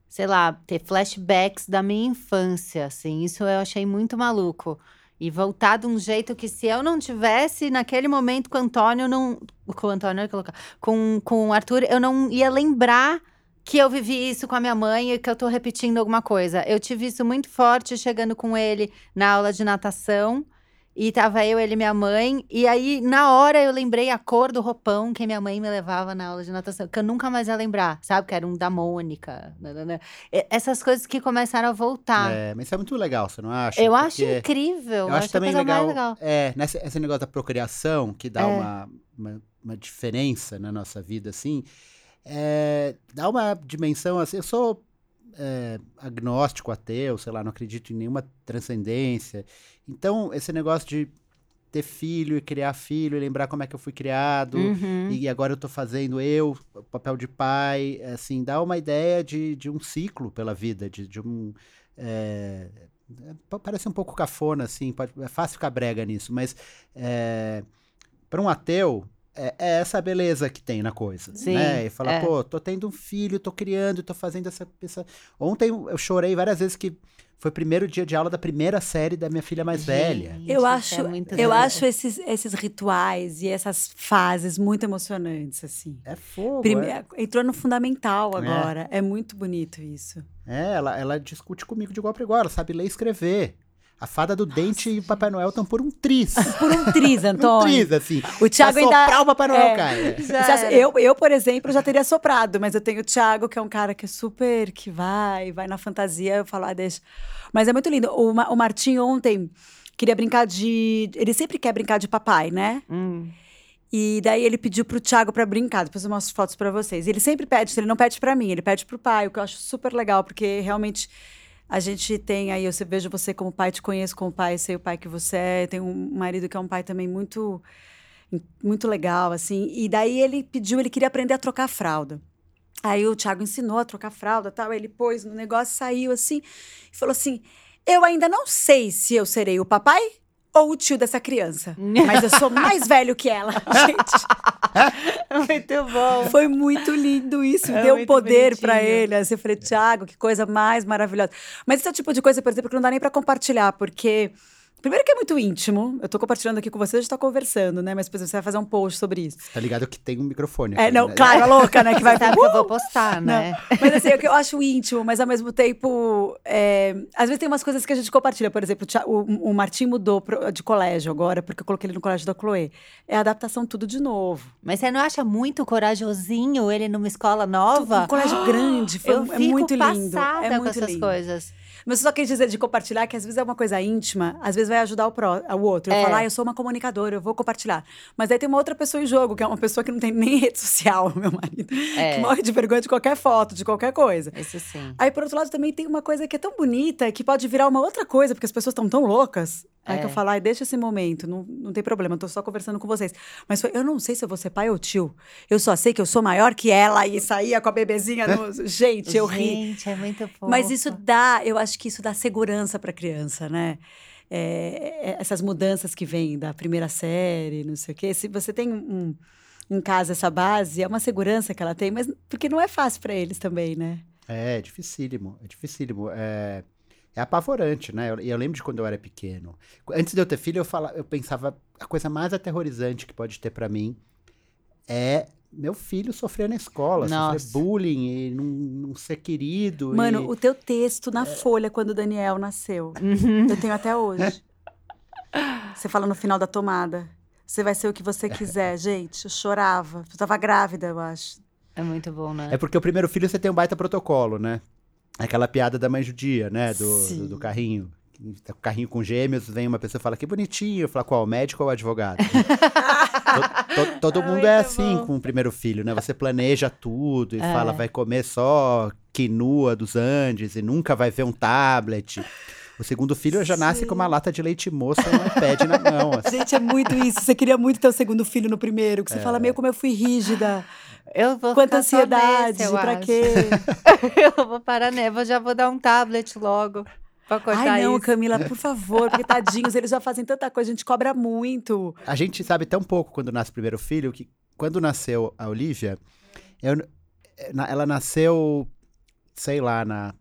Speaker 1: sei lá, ter flashbacks da minha infância, assim. Isso eu achei muito maluco. E voltar de um jeito que se eu não tivesse naquele momento com o Antônio, não. Com o Antônio, colocar. Com, com o Arthur, eu não ia lembrar que eu vivi isso com a minha mãe e que eu tô repetindo alguma coisa. Eu tive isso muito forte chegando com ele na aula de natação. E tava eu, ele e minha mãe. E aí, na hora, eu lembrei a cor do roupão que minha mãe me levava na aula de natação. Que eu nunca mais ia lembrar, sabe? Que era um da Mônica. nananã. E- Essas coisas que começaram a voltar.
Speaker 2: É, mas isso é muito legal, você não acha?
Speaker 1: eu acho
Speaker 2: Porque
Speaker 1: incrível.
Speaker 2: Eu acho
Speaker 1: a
Speaker 2: também
Speaker 1: mais
Speaker 2: legal, É, nessa, esse negócio da procriação, que dá
Speaker 1: É.
Speaker 2: uma, uma, uma diferença na nossa vida, assim. é, dá uma dimensão assim. Eu sou é, agnóstico, ateu, sei lá, não acredito em nenhuma transcendência. Então, esse negócio de ter filho e criar filho e lembrar como é que eu fui criado
Speaker 1: Uhum.
Speaker 2: e agora eu tô fazendo eu, papel de pai, assim, dá uma ideia de, de um ciclo pela vida, de, de um... é, é, parece um pouco cafona, assim, pode- é fácil ficar brega nisso, mas para um ateu, é, é essa beleza que tem na coisa,
Speaker 1: Sim,
Speaker 2: né? E falar,
Speaker 1: é.
Speaker 2: pô, tô tendo um filho, tô criando, tô fazendo essa, essa... Ontem eu chorei várias vezes que foi o primeiro dia de aula da primeira série da minha filha mais velha.
Speaker 1: Gente,
Speaker 3: Eu
Speaker 1: isso
Speaker 3: acho,
Speaker 1: é muito
Speaker 3: eu acho esses, esses rituais e essas fases muito emocionantes, assim.
Speaker 2: É fogo,
Speaker 3: Prime-
Speaker 2: é.
Speaker 3: Entrou no fundamental
Speaker 2: É.
Speaker 3: agora. É. muito bonito isso.
Speaker 2: É, ela, ela discute comigo de igual para igual, ela sabe ler e escrever. A fada do dente e o Papai Noel estão por um tris.
Speaker 3: Por um triz,
Speaker 2: um
Speaker 3: Antônio.
Speaker 2: tris, assim.
Speaker 3: O Thiago ainda.
Speaker 2: soprar o Papai Noel,
Speaker 3: é.
Speaker 2: cara.
Speaker 1: Já
Speaker 3: Já-
Speaker 1: era.
Speaker 3: eu, eu, por exemplo, já teria soprado, mas eu tenho o Thiago, que é um cara que é super, que vai, vai na fantasia, eu falo, ah, deixa. Mas é muito lindo. O, Ma- o Martim ontem queria brincar de. Ele sempre quer brincar de papai, né?
Speaker 1: Hum.
Speaker 3: E daí ele pediu pro Thiago pra brincar. Depois eu mostro fotos pra vocês. Ele sempre pede, ele não pede pra mim, ele pede pro pai, o que eu acho super legal, porque realmente a gente tem aí, eu vejo você como pai, te conheço como pai, sei o pai que você é. Tenho um marido que é um pai também muito muito legal, assim. E daí ele pediu, ele queria aprender a trocar fralda. Aí o Thiago ensinou a trocar fralda, tal. Ele pôs no negócio, saiu assim e falou assim: "Eu ainda não sei se eu serei o papai ou o tio dessa criança, mas eu sou mais velho que ela". Gente,
Speaker 1: Muito bom.
Speaker 3: foi muito lindo isso,
Speaker 1: É
Speaker 3: deu poder pra
Speaker 1: bonitinho.
Speaker 3: ele. Assim, eu falei, Thiago, que coisa mais maravilhosa. Mas esse é o tipo de coisa, por exemplo, que não dá nem pra compartilhar, porque Primeiro que é muito íntimo. Eu tô compartilhando aqui com você, a gente tá conversando, né? Mas, por exemplo, você vai fazer um post sobre isso.
Speaker 2: Tá ligado que tem um microfone
Speaker 3: É,
Speaker 2: aqui,
Speaker 3: não,
Speaker 2: né?
Speaker 3: claro, a louca, né? Que vai
Speaker 1: Você sabe que eu vou postar, né?
Speaker 3: Mas assim, é o que eu acho íntimo, mas ao mesmo tempo. é, às vezes tem umas coisas que a gente compartilha. Por exemplo, o o, Martim mudou pro- de colégio agora, porque eu coloquei ele no colégio da Chloe. É adaptação tudo de novo.
Speaker 1: Mas você não acha muito corajosinho ele numa escola
Speaker 3: Tudo,
Speaker 1: nova?
Speaker 3: um colégio grande, foi,
Speaker 1: eu
Speaker 3: é
Speaker 1: fico
Speaker 3: muito lindo.
Speaker 1: passada
Speaker 3: É
Speaker 1: com
Speaker 3: muito
Speaker 1: essas
Speaker 3: lindo.
Speaker 1: coisas.
Speaker 3: Mas eu só quis dizer de compartilhar que às vezes é uma coisa íntima, às vezes vai ajudar o, pró, o outro. Eu
Speaker 1: É.
Speaker 3: falar, ah, eu sou uma comunicadora, eu vou compartilhar. Mas aí tem uma outra pessoa em jogo, que é uma pessoa que não tem nem rede social, meu marido.
Speaker 1: É.
Speaker 3: Que morre de vergonha de qualquer foto, de qualquer coisa.
Speaker 1: Isso sim.
Speaker 3: Aí, por outro lado, também tem uma coisa que é tão bonita que pode virar uma outra coisa, porque as pessoas estão tão loucas. Aí que eu
Speaker 1: É.
Speaker 3: falo, ai, deixa esse momento, não, não tem problema, eu tô só conversando com vocês. Mas foi, eu não sei se eu vou ser pai ou tio. Eu só sei que eu sou maior que ela e saía com a bebezinha no. Gente, eu ri.
Speaker 1: Gente, é muito fofo.
Speaker 3: Mas isso dá, eu acho que isso dá segurança para a criança, né? É, é, essas mudanças que vêm da primeira série, não sei o quê. Se você tem um, em casa essa base, é uma segurança que ela tem, mas porque não é fácil para eles também, né?
Speaker 2: É, é dificílimo, é dificílimo. É, é apavorante, né? Eu- E eu, lembro de quando eu era pequeno. Antes de eu ter filho, eu, fala, eu pensava, a coisa mais aterrorizante que pode ter pra mim é meu filho sofrer na escola,
Speaker 1: Nossa.
Speaker 2: sofrer bullying e não, não ser querido.
Speaker 3: Mano,
Speaker 2: e...
Speaker 3: o teu texto na Folha quando o Daniel nasceu, eu tenho até hoje. Você fala no final da tomada. Você vai ser o que você quiser, gente. Eu chorava. Eu tava grávida, eu acho.
Speaker 1: É muito bom, né?
Speaker 2: É porque o primeiro filho você tem um baita protocolo, né? Aquela piada da mãe judia, né? Do, do, do carrinho. Tá o carrinho com gêmeos, vem uma pessoa e fala, que bonitinho. Eu falo, qual? O médico ou o advogado? To- to- todo
Speaker 1: É
Speaker 2: mundo é assim
Speaker 1: bom.
Speaker 2: com o primeiro filho, né? Você planeja tudo e
Speaker 1: É.
Speaker 2: fala, vai comer só quinua dos Andes e nunca vai ver um tablet. O segundo filho já nasce com uma lata de leite moça e um iPad na mão. assim.
Speaker 3: Gente, é muito isso. Você queria muito ter o segundo filho no primeiro, que você fala meio como eu fui rígida.
Speaker 1: Eu vou
Speaker 3: Quanta
Speaker 1: ficar só
Speaker 3: ansiedade,
Speaker 1: nesse, eu
Speaker 3: pra
Speaker 1: acho.
Speaker 3: quê?
Speaker 1: eu vou parar, né? Eu já vou dar um tablet logo pra cortar
Speaker 3: Ai, não,
Speaker 1: isso.
Speaker 3: Camila, por favor, porque tadinhos, eles já fazem tanta coisa, a gente cobra muito.
Speaker 2: A gente sabe tão pouco quando nasce o primeiro filho que quando nasceu a Olivia, eu- ela nasceu, sei lá, na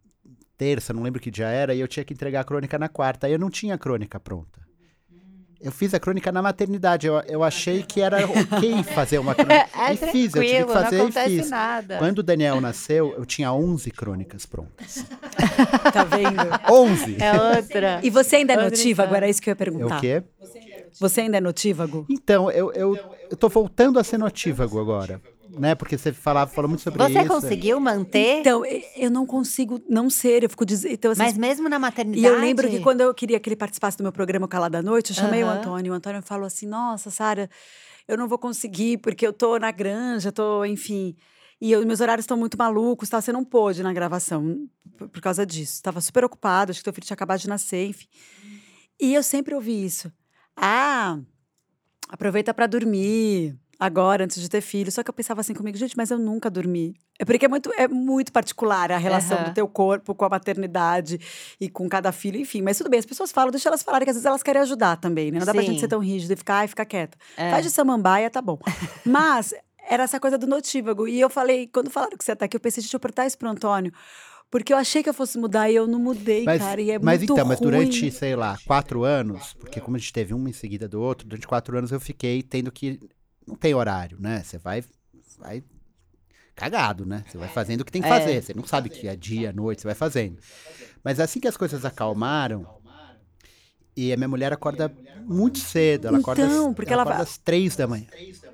Speaker 2: terça, não lembro que dia era, e eu tinha que entregar a crônica na quarta. Aí eu não tinha a crônica pronta. Eu fiz a crônica na maternidade. Eu, eu achei que era ok fazer uma crônica.
Speaker 1: É
Speaker 2: e fiz, eu tive que fazer
Speaker 1: não
Speaker 2: e fiz.
Speaker 1: nada.
Speaker 2: Quando o Daniel nasceu, eu tinha 11 crônicas prontas.
Speaker 3: Tá vendo?
Speaker 2: 11!
Speaker 1: É outra.
Speaker 3: E você ainda é notívago? Era isso que eu ia
Speaker 2: É
Speaker 3: perguntar.
Speaker 2: o quê?
Speaker 3: Você ainda é notívago?
Speaker 2: Então, eu, eu, eu tô voltando a ser notívago agora. Né? Porque você falava, falou muito sobre
Speaker 1: Você
Speaker 2: isso.
Speaker 1: conseguiu manter?
Speaker 3: Então, eu não consigo não ser, eu fico dizendo. Então, assim,
Speaker 1: mas mesmo na maternidade?
Speaker 3: E eu lembro que quando eu queria que ele participasse do meu programa Calada à Noite, eu chamei o
Speaker 1: Aham.
Speaker 3: Antônio. O Antônio falou assim: Nossa, Sara, eu não vou conseguir porque eu tô na granja, tô, enfim. E eu, meus horários estão muito malucos, tá? Você não pôde na gravação por, por causa disso. Estava super ocupado, acho que teu filho tinha acabado de nascer, enfim. E eu sempre ouvi isso. Ah, aproveita para dormir agora, antes de ter filho. Só que eu pensava assim comigo, gente, mas eu nunca dormi. É porque é muito, é muito particular a relação
Speaker 1: Aham.
Speaker 3: do teu corpo com a maternidade e com cada filho, enfim. Mas tudo bem, as pessoas falam, deixa elas falarem, que às vezes elas querem ajudar também, né? Não dá pra
Speaker 1: Sim.
Speaker 3: gente ser tão rígido e ficar, ai, fica quieta.
Speaker 1: É.
Speaker 3: Faz de samambaia, tá bom. Mas era essa coisa do notívago. E eu falei, quando falaram que você tá aqui, eu pensei, gente, eu apertar isso pro Antônio. Porque eu achei que eu fosse mudar e eu não mudei,
Speaker 2: Mas,
Speaker 3: cara. E é
Speaker 2: mas
Speaker 3: muito
Speaker 2: então, mas
Speaker 3: ruim.
Speaker 2: durante, sei lá, quatro anos, porque como a gente teve um em seguida do outro, durante quatro anos eu fiquei tendo que. Não tem horário, né? Você vai. vai cagado, né? Você vai fazendo o que tem que
Speaker 1: É.
Speaker 2: fazer. Você não sabe que é dia, noite, você vai fazendo. Mas assim que as coisas acalmaram, e a minha mulher acorda muito cedo. Ela acorda,
Speaker 3: Então,
Speaker 2: às-
Speaker 3: porque
Speaker 2: ela
Speaker 3: ela
Speaker 2: acorda
Speaker 3: vai-
Speaker 2: às três da manhã.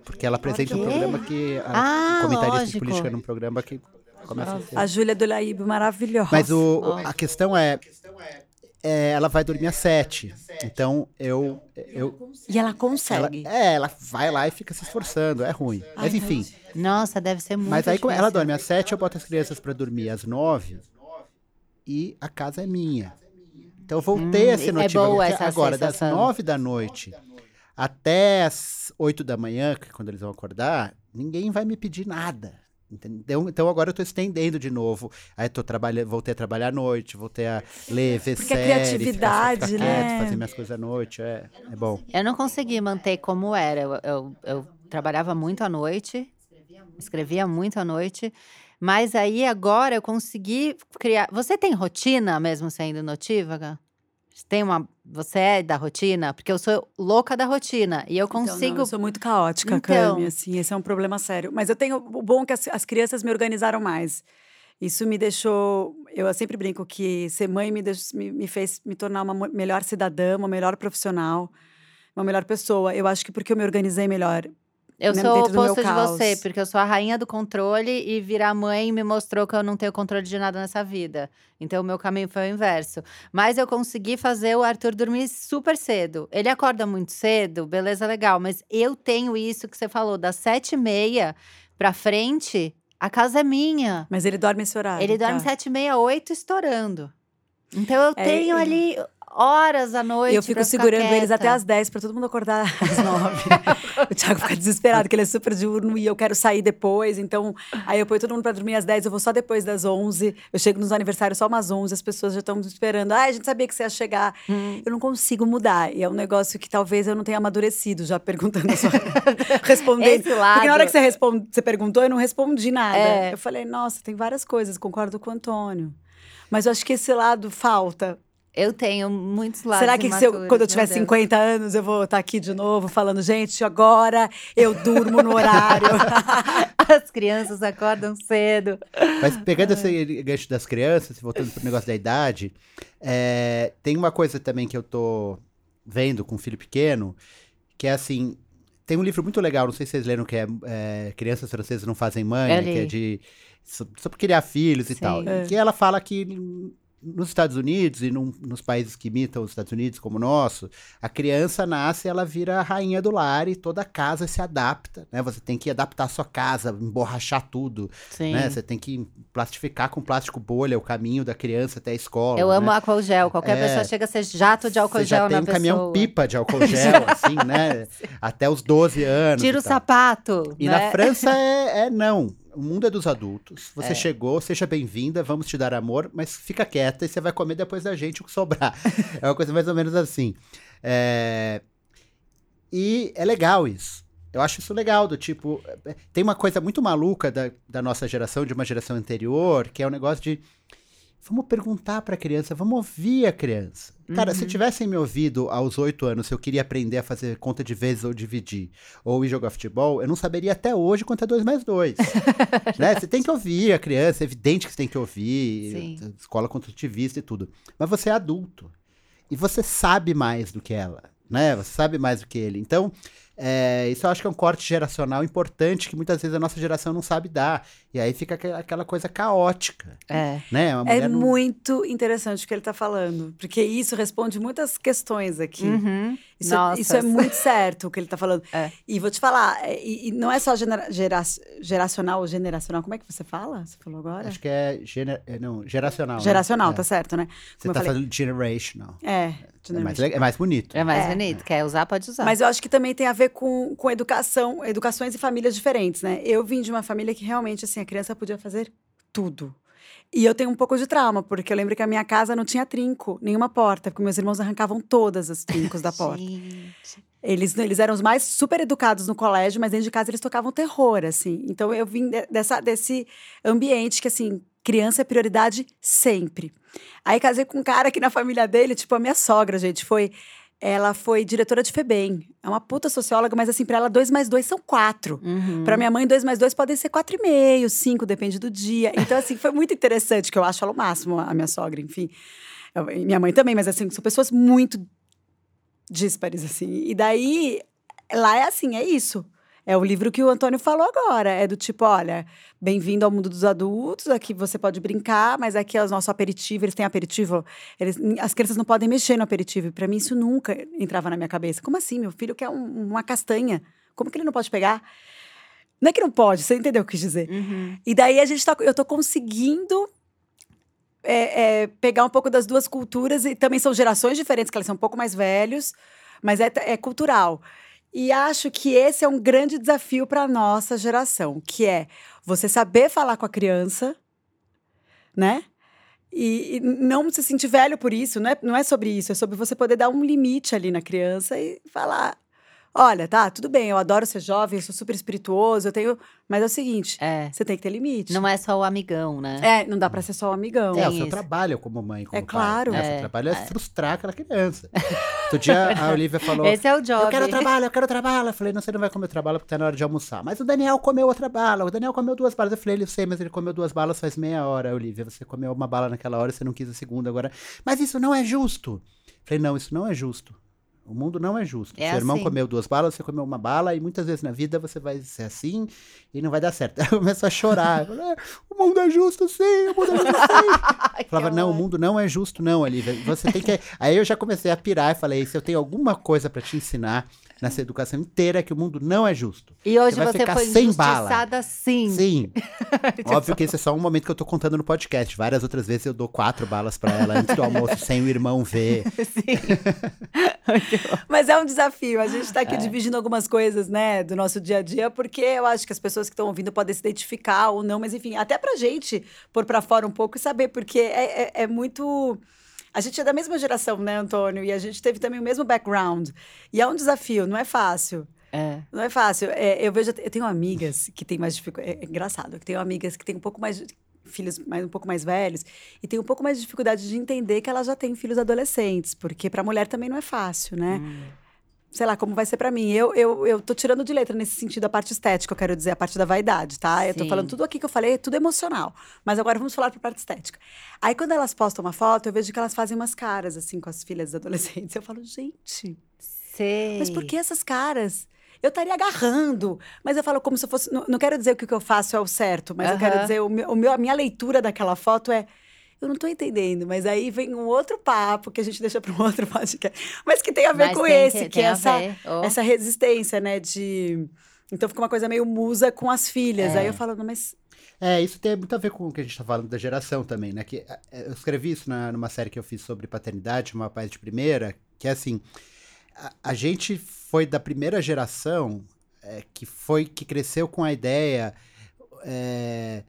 Speaker 2: Porque ela apresenta um programa que. A,
Speaker 1: Ah,
Speaker 2: comentarista de
Speaker 1: lógico.
Speaker 2: política num programa que começa cedo.
Speaker 3: A Júlia do Laíbe, maravilhosa.
Speaker 2: Mas o, a questão é, é, Ela vai dormir às sete. Então eu. eu
Speaker 3: E ela
Speaker 2: ela,
Speaker 3: consegue.
Speaker 2: é, ela vai lá e fica se esforçando. É ruim. Mas
Speaker 3: Ai,
Speaker 2: enfim.
Speaker 1: Nossa, deve ser muito
Speaker 2: Mas aí como
Speaker 1: difícil.
Speaker 2: ela dorme às sete, eu boto as crianças pra dormir às nove. E a casa é minha. Então eu voltei
Speaker 1: Hum,
Speaker 2: a ser
Speaker 1: é
Speaker 2: notívago.
Speaker 1: boa essa
Speaker 2: Agora,
Speaker 1: sensação.
Speaker 2: das nove da noite até as oito da manhã, que é quando eles vão acordar, ninguém vai me pedir nada. Entendeu? Então agora eu tô estendendo de novo. Aí tô trabalhando, voltei a trabalhar à noite, voltei a ler, ver
Speaker 3: Porque a
Speaker 2: série,
Speaker 3: criatividade,
Speaker 2: ficar, ficar
Speaker 3: né?
Speaker 2: quieto, fazer minhas coisas à noite, é, é bom.
Speaker 1: Eu não consegui manter como era. Eu, eu, eu trabalhava muito à noite, escrevia muito à noite, mas aí agora eu consegui criar. Você tem rotina mesmo sendo notívaga? Você Tem uma. Você é da rotina? Porque eu sou louca da rotina e eu
Speaker 3: Então, não,
Speaker 1: consigo.
Speaker 3: eu sou muito caótica,
Speaker 1: Então.
Speaker 3: Cami, assim, esse é um problema sério. Mas eu tenho o bom é que as, as crianças me organizaram mais. Isso me deixou. Eu sempre brinco que ser mãe me, deix- me, me fez me tornar uma melhor cidadã, uma melhor profissional, uma melhor pessoa. Eu acho que porque eu me organizei melhor.
Speaker 1: Eu sou o oposto de você, porque eu sou a rainha do controle e virar mãe me mostrou que eu não tenho controle de nada nessa vida. Então o meu caminho foi o inverso. Mas eu consegui fazer o Arthur dormir super cedo. Ele acorda muito cedo, beleza, legal. Mas eu tenho isso que você falou, das sete e meia pra frente, a casa é minha.
Speaker 3: Mas ele dorme esse horário.
Speaker 1: Ele dorme
Speaker 3: tá?
Speaker 1: sete e meia, oito estourando. Então eu
Speaker 3: É,
Speaker 1: tenho ali horas à noite.
Speaker 3: Eu fico segurando eles até às 10 para todo mundo acordar às 9. o Thiago fica desesperado, que ele é super diurno e eu quero sair depois. Então, aí eu ponho todo mundo para dormir às 10, eu vou só depois das 11. Eu chego nos aniversários só umas 11, as pessoas já estão me esperando. Ah, a gente sabia que você ia chegar.
Speaker 1: Hum.
Speaker 3: Eu não consigo mudar. E é um negócio que talvez eu não tenha amadurecido já perguntando a sua. respondendo.
Speaker 1: Esse lado.
Speaker 3: Porque na hora que você, responde, você perguntou, eu não respondi nada.
Speaker 1: É.
Speaker 3: Eu falei, nossa, tem várias coisas, concordo com o Antônio. Mas eu acho que esse lado falta.
Speaker 1: Eu tenho muitos lados
Speaker 3: Será que se eu- quando eu tiver
Speaker 1: Deus.
Speaker 3: 50 anos eu vou estar aqui de novo falando, gente, agora eu durmo no horário.
Speaker 1: As crianças acordam cedo.
Speaker 2: Mas pegando esse gancho das crianças, voltando pro negócio da idade, é, tem uma coisa também que eu tô vendo com o filho pequeno, que é assim, tem um livro muito legal, não sei se vocês leram, que é, é, Crianças Francesas Não Fazem Mãe, que é de so- sobre criar filhos e
Speaker 1: Sim.
Speaker 2: tal.
Speaker 3: É.
Speaker 2: Que ela fala que nos Estados Unidos e num- nos países que imitam os Estados Unidos, como o nosso, a criança nasce, ela vira a rainha do lar e toda a casa se adapta, né? Você tem que adaptar a sua casa, emborrachar tudo,
Speaker 1: Sim.
Speaker 2: né? Você tem que plastificar com plástico bolha o caminho da criança até a escola.
Speaker 1: Eu
Speaker 2: né?
Speaker 1: amo álcool gel. Qualquer
Speaker 2: É.
Speaker 1: pessoa chega a ser jato de álcool gel
Speaker 2: já tem
Speaker 1: na
Speaker 2: um
Speaker 1: pessoa.
Speaker 2: caminhão pipa de álcool gel, assim, né? Até os 12 anos.
Speaker 1: Tira
Speaker 2: e
Speaker 1: o sapato.
Speaker 2: E
Speaker 1: né?
Speaker 2: na França é, é não. O mundo é dos adultos. Você
Speaker 1: É.
Speaker 2: chegou, seja bem-vinda, vamos te dar amor, mas fica quieta e você vai comer depois da gente o que sobrar. é uma coisa mais ou menos assim. É, E é legal isso. Eu acho isso legal, do tipo. é, Tem uma coisa muito maluca da, da nossa geração, de uma geração anterior, que é o negócio de. Vamos perguntar pra criança, vamos ouvir a criança. Cara,
Speaker 1: Uhum.
Speaker 2: se tivessem me ouvido aos oito anos, se eu queria aprender a fazer conta de vezes ou dividir, ou ir jogar futebol, eu não saberia até hoje quanto é dois mais dois. né? Você tem que ouvir a criança, é evidente que você tem que ouvir,
Speaker 1: Sim.
Speaker 2: escola construtivista e tudo. Mas você é adulto. E você sabe mais do que ela, né? Você sabe mais do que ele. Então, É, isso eu acho que é um corte geracional importante que muitas vezes a nossa geração não sabe dar. E aí fica aquela- coisa caótica.
Speaker 1: É.
Speaker 2: Né? Uma
Speaker 3: É
Speaker 2: não-
Speaker 3: muito interessante o que ele está falando, porque isso responde muitas questões aqui.
Speaker 1: Uhum.
Speaker 3: Isso, é-
Speaker 1: Nossa.
Speaker 3: isso é muito certo o que ele está falando.
Speaker 1: É.
Speaker 3: E vou te falar, é, e, e não é só genera- gera- geracional ou generacional, como é que você fala? Você falou agora?
Speaker 2: Acho que é, gener- é, não, geracional. né?
Speaker 3: Geracional,
Speaker 2: É.
Speaker 3: tá certo, né?
Speaker 2: Você
Speaker 3: Como
Speaker 2: tá
Speaker 3: eu falei.
Speaker 2: falando generational.
Speaker 3: É,
Speaker 2: É mais, é mais bonito.
Speaker 1: É mais
Speaker 3: É.
Speaker 1: bonito. Quer usar, pode usar.
Speaker 3: Mas eu acho que também tem a ver com, com educação, educações e famílias diferentes, né? Eu vim de uma família que realmente, assim, a criança podia fazer tudo. E eu tenho um pouco de trauma, porque eu lembro que a minha casa não tinha trinco, nenhuma porta, porque meus irmãos arrancavam todas as trincos da porta. Eles, eles eram os mais super educados no colégio, mas dentro de casa eles tocavam terror, assim. Então eu vim de- dessa, desse ambiente que, assim, criança é prioridade sempre. Aí casei com um cara que na família dele, tipo, a minha sogra, gente, foi. Ela foi diretora de FEBEM. É uma puta socióloga, mas assim, pra ela, dois mais dois são quatro.
Speaker 1: Uhum.
Speaker 3: Pra minha mãe, dois mais dois podem ser quatro e meio, cinco, depende do dia. Então, assim, foi muito interessante, que eu acho ela o máximo, a minha sogra, enfim. Eu- minha mãe também, mas assim, são pessoas muito díspares, assim. E daí, lá é assim, é isso. É o livro que o Antônio falou agora. É do tipo, olha, bem-vindo ao mundo dos adultos, aqui você pode brincar, mas aqui é o nosso aperitivo, eles têm aperitivo. Eles, as crianças não podem mexer no aperitivo. Para mim, isso nunca entrava na minha cabeça. Como assim? Meu filho quer um- uma castanha. Como que ele não pode pegar? Não é que não pode, você entendeu o que eu quis dizer.
Speaker 1: Uhum.
Speaker 3: E daí a gente tá, eu tô conseguindo é, é, pegar um pouco das duas culturas e também são gerações diferentes, que eles são um pouco mais velhos, mas é, é cultural. E acho que esse é um grande desafio para nossa geração, que é você saber falar com a criança, né? E, e não se sentir velho por isso, não é, não é sobre isso, é sobre você poder dar um limite ali na criança e falar: olha, tá, tudo bem, eu adoro ser jovem, eu sou super espirituoso, eu tenho. Mas é o seguinte,
Speaker 1: É.
Speaker 3: você tem que ter limite.
Speaker 1: Não é só o amigão, né?
Speaker 3: É, não dá pra ser só um amigão.
Speaker 2: É, o seu
Speaker 1: isso.
Speaker 2: trabalho como mãe, como
Speaker 3: É
Speaker 2: pai.
Speaker 3: claro.
Speaker 2: né? O
Speaker 1: É,
Speaker 2: seu trabalho é, frustrar aquela criança. Outro dia a Olivia falou:
Speaker 1: Esse é o job.
Speaker 2: Eu quero trabalho, eu quero trabalho. Eu falei, não, você não vai comer outra bala porque tá na hora de almoçar. Mas o Daniel comeu outra bala, o Daniel comeu duas balas. Eu falei, ele sei, mas ele comeu duas balas faz meia hora, Olivia. Você comeu uma bala naquela hora e você não quis a segunda agora. Mas isso não é justo. Eu falei, não, isso não é justo. O mundo não é justo.
Speaker 1: É
Speaker 2: Seu irmão
Speaker 1: assim.
Speaker 2: comeu duas balas, você comeu uma bala, e muitas vezes na vida você vai ser assim e não vai dar certo. Aí começou a chorar. "Ah, o mundo é justo sim, o mundo é justo sim. Falava, não, o mundo não é justo, não, Olivia. Você tem que. Aí eu já comecei a pirar e falei: se eu tenho alguma coisa pra te ensinar nessa educação inteira, é que o mundo não é justo.
Speaker 1: E hoje
Speaker 2: Você vai
Speaker 1: você,
Speaker 2: ficar
Speaker 1: foi
Speaker 2: sem bala.
Speaker 1: sim.
Speaker 2: Sim. Óbvio que esse é só um momento que eu tô contando no podcast. Várias outras vezes eu dou quatro balas pra ela antes do almoço, sem o irmão ver.
Speaker 3: Mas é um desafio. A gente tá aqui dividindo algumas coisas, né, do nosso dia a dia, porque eu acho que as pessoas que estão ouvindo podem se identificar ou não, mas enfim, até pra gente pôr pra fora um pouco e saber, porque é, é, é muito. A gente é da mesma geração, né, Antônio? E a gente teve também o mesmo background. E é um desafio, não é fácil.
Speaker 1: É.
Speaker 3: Não é fácil. É, eu vejo, eu tenho amigas que têm mais dificuldade. É engraçado, que tenho amigas que têm um pouco mais de- filhos mais um pouco mais velhos e têm um pouco mais de dificuldade de entender que elas já têm filhos adolescentes, porque para mulher também não é fácil, né? Sei lá, como vai ser para mim. Eu, eu, eu tô tirando de letra nesse sentido a parte estética, eu quero dizer, a parte da vaidade, tá? Eu tô
Speaker 1: Sim.
Speaker 3: falando tudo aqui que eu falei, tudo emocional. Mas agora vamos falar pra parte estética. Aí quando elas postam uma foto, eu vejo que elas fazem umas caras assim com as filhas adolescentes. Eu falo, gente,
Speaker 1: Sei.
Speaker 3: mas por que essas caras? Eu estaria agarrando. Mas eu falo como se eu fosse. Não, não quero dizer que o que eu faço é o certo, mas eu quero dizer, o meu, o meu- a minha leitura daquela foto é. Eu não tô entendendo, mas aí vem um outro papo que a gente deixa para um outro podcast. Mas que tem a ver
Speaker 1: Mas
Speaker 3: com esse, que,
Speaker 1: tem
Speaker 3: é essa.
Speaker 1: Oh.
Speaker 3: essa resistência, né? De. Então fica uma coisa meio musa com as filhas.
Speaker 1: É.
Speaker 3: Aí eu falo, não, mas.
Speaker 2: É, isso tem muito a ver com o que a gente tá falando da geração também, né? Que, é, eu escrevi isso na- numa série que eu fiz sobre paternidade, uma paz de primeira, que é assim, a, a gente foi da primeira geração é, que foi, que cresceu com a ideia, é,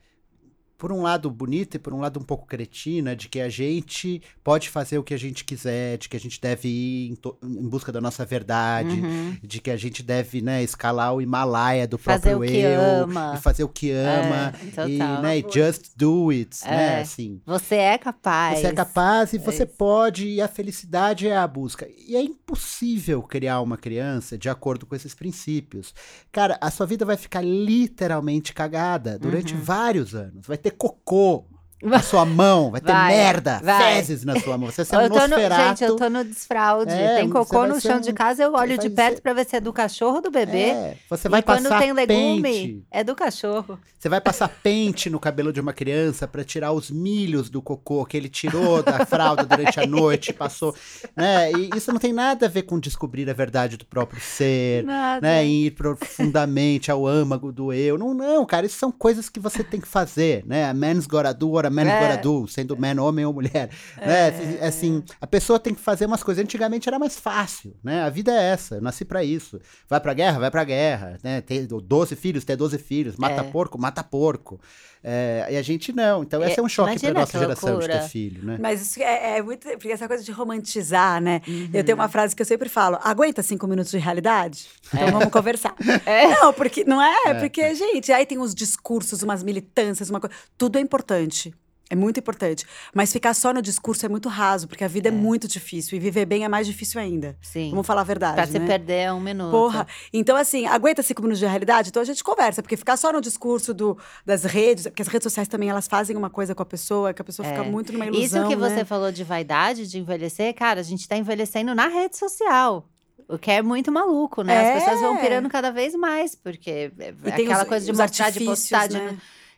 Speaker 2: por um lado bonita e por um lado um pouco cretina, de que a gente pode fazer o que a gente quiser, de que a gente deve ir em, em busca da nossa verdade,
Speaker 1: Uhum.
Speaker 2: de que a gente deve, né, escalar o Himalaia do
Speaker 1: Fazer
Speaker 2: próprio eu e fazer o que ama
Speaker 1: É,
Speaker 2: e,
Speaker 1: total.
Speaker 2: né, e just do it, né,
Speaker 1: É.
Speaker 2: assim.
Speaker 1: Você é capaz.
Speaker 2: Você é capaz e
Speaker 1: É
Speaker 2: você
Speaker 1: isso.
Speaker 2: pode, e a felicidade é a busca. E é impossível criar uma criança de acordo com esses princípios. Cara, a sua vida vai ficar literalmente cagada durante
Speaker 1: Uhum.
Speaker 2: vários anos. Vai ter cocô na sua mão, vai ter
Speaker 1: Vai,
Speaker 2: merda,
Speaker 1: vai.
Speaker 2: fezes na sua mão. Você vai ser um
Speaker 1: tô no, gente, eu tô no desfraude.
Speaker 2: É,
Speaker 1: tem cocô no chão
Speaker 2: um-
Speaker 1: de casa, eu olho de perto
Speaker 2: ser-
Speaker 1: pra ver se é do cachorro ou do bebê.
Speaker 2: É, você vai
Speaker 1: e quando
Speaker 2: passar
Speaker 1: tem legume,
Speaker 2: pente.
Speaker 1: é do cachorro.
Speaker 2: Você vai passar pente no cabelo de uma criança pra tirar os milhos do cocô que ele tirou da fralda durante a noite, passou, né? E isso não tem nada a ver com descobrir a verdade do próprio ser,
Speaker 1: Nada.
Speaker 2: né? Em ir profundamente ao âmago do eu. Não, não, cara, isso são coisas que você tem que fazer, né? A man's gotta do or a man's
Speaker 1: É.
Speaker 2: sendo man homem ou mulher, né? Assim, Assim, a pessoa tem que fazer umas coisas. Antigamente era mais fácil, né? A vida é essa, eu nasci pra isso. Vai pra guerra, vai pra guerra, né? Ter 12 filhos, ter 12 filhos, mata
Speaker 1: É.
Speaker 2: porco, mata porco. É, e a gente não. Então, esse é um choque pra nossa geração de
Speaker 1: loucura.
Speaker 2: ter filho, né?
Speaker 3: Mas isso é, é muito. Porque essa coisa de romantizar, né? Eu
Speaker 1: Uhum.
Speaker 3: tenho uma frase que eu sempre falo: aguenta cinco minutos de realidade? Então
Speaker 1: É.
Speaker 3: vamos conversar. Não, porque não é, porque, gente, aí tem uns discursos, umas militâncias, uma coisa. Tudo é importante. É muito importante. Mas ficar só no discurso é muito raso, porque a vida é, muito difícil. E viver bem é mais difícil ainda.
Speaker 1: Sim.
Speaker 3: Vamos falar a verdade.
Speaker 1: Pra se
Speaker 3: né?
Speaker 1: perder é um minuto.
Speaker 3: Porra. Então, assim, aguenta cinco minutos de realidade? Então a gente conversa, porque ficar só no discurso do, das redes, porque as redes sociais também elas fazem uma coisa com a pessoa, que a pessoa fica
Speaker 1: É.
Speaker 3: muito numa ilusão.
Speaker 1: Isso que você
Speaker 3: né?
Speaker 1: falou de vaidade, de envelhecer, cara, a gente tá envelhecendo na rede social. O que é muito maluco, né?
Speaker 3: É.
Speaker 1: As pessoas vão pirando cada vez mais, porque é
Speaker 3: E
Speaker 1: é aquela
Speaker 3: os-
Speaker 1: coisa de
Speaker 3: os
Speaker 1: mostrar, de postar. de-
Speaker 3: né?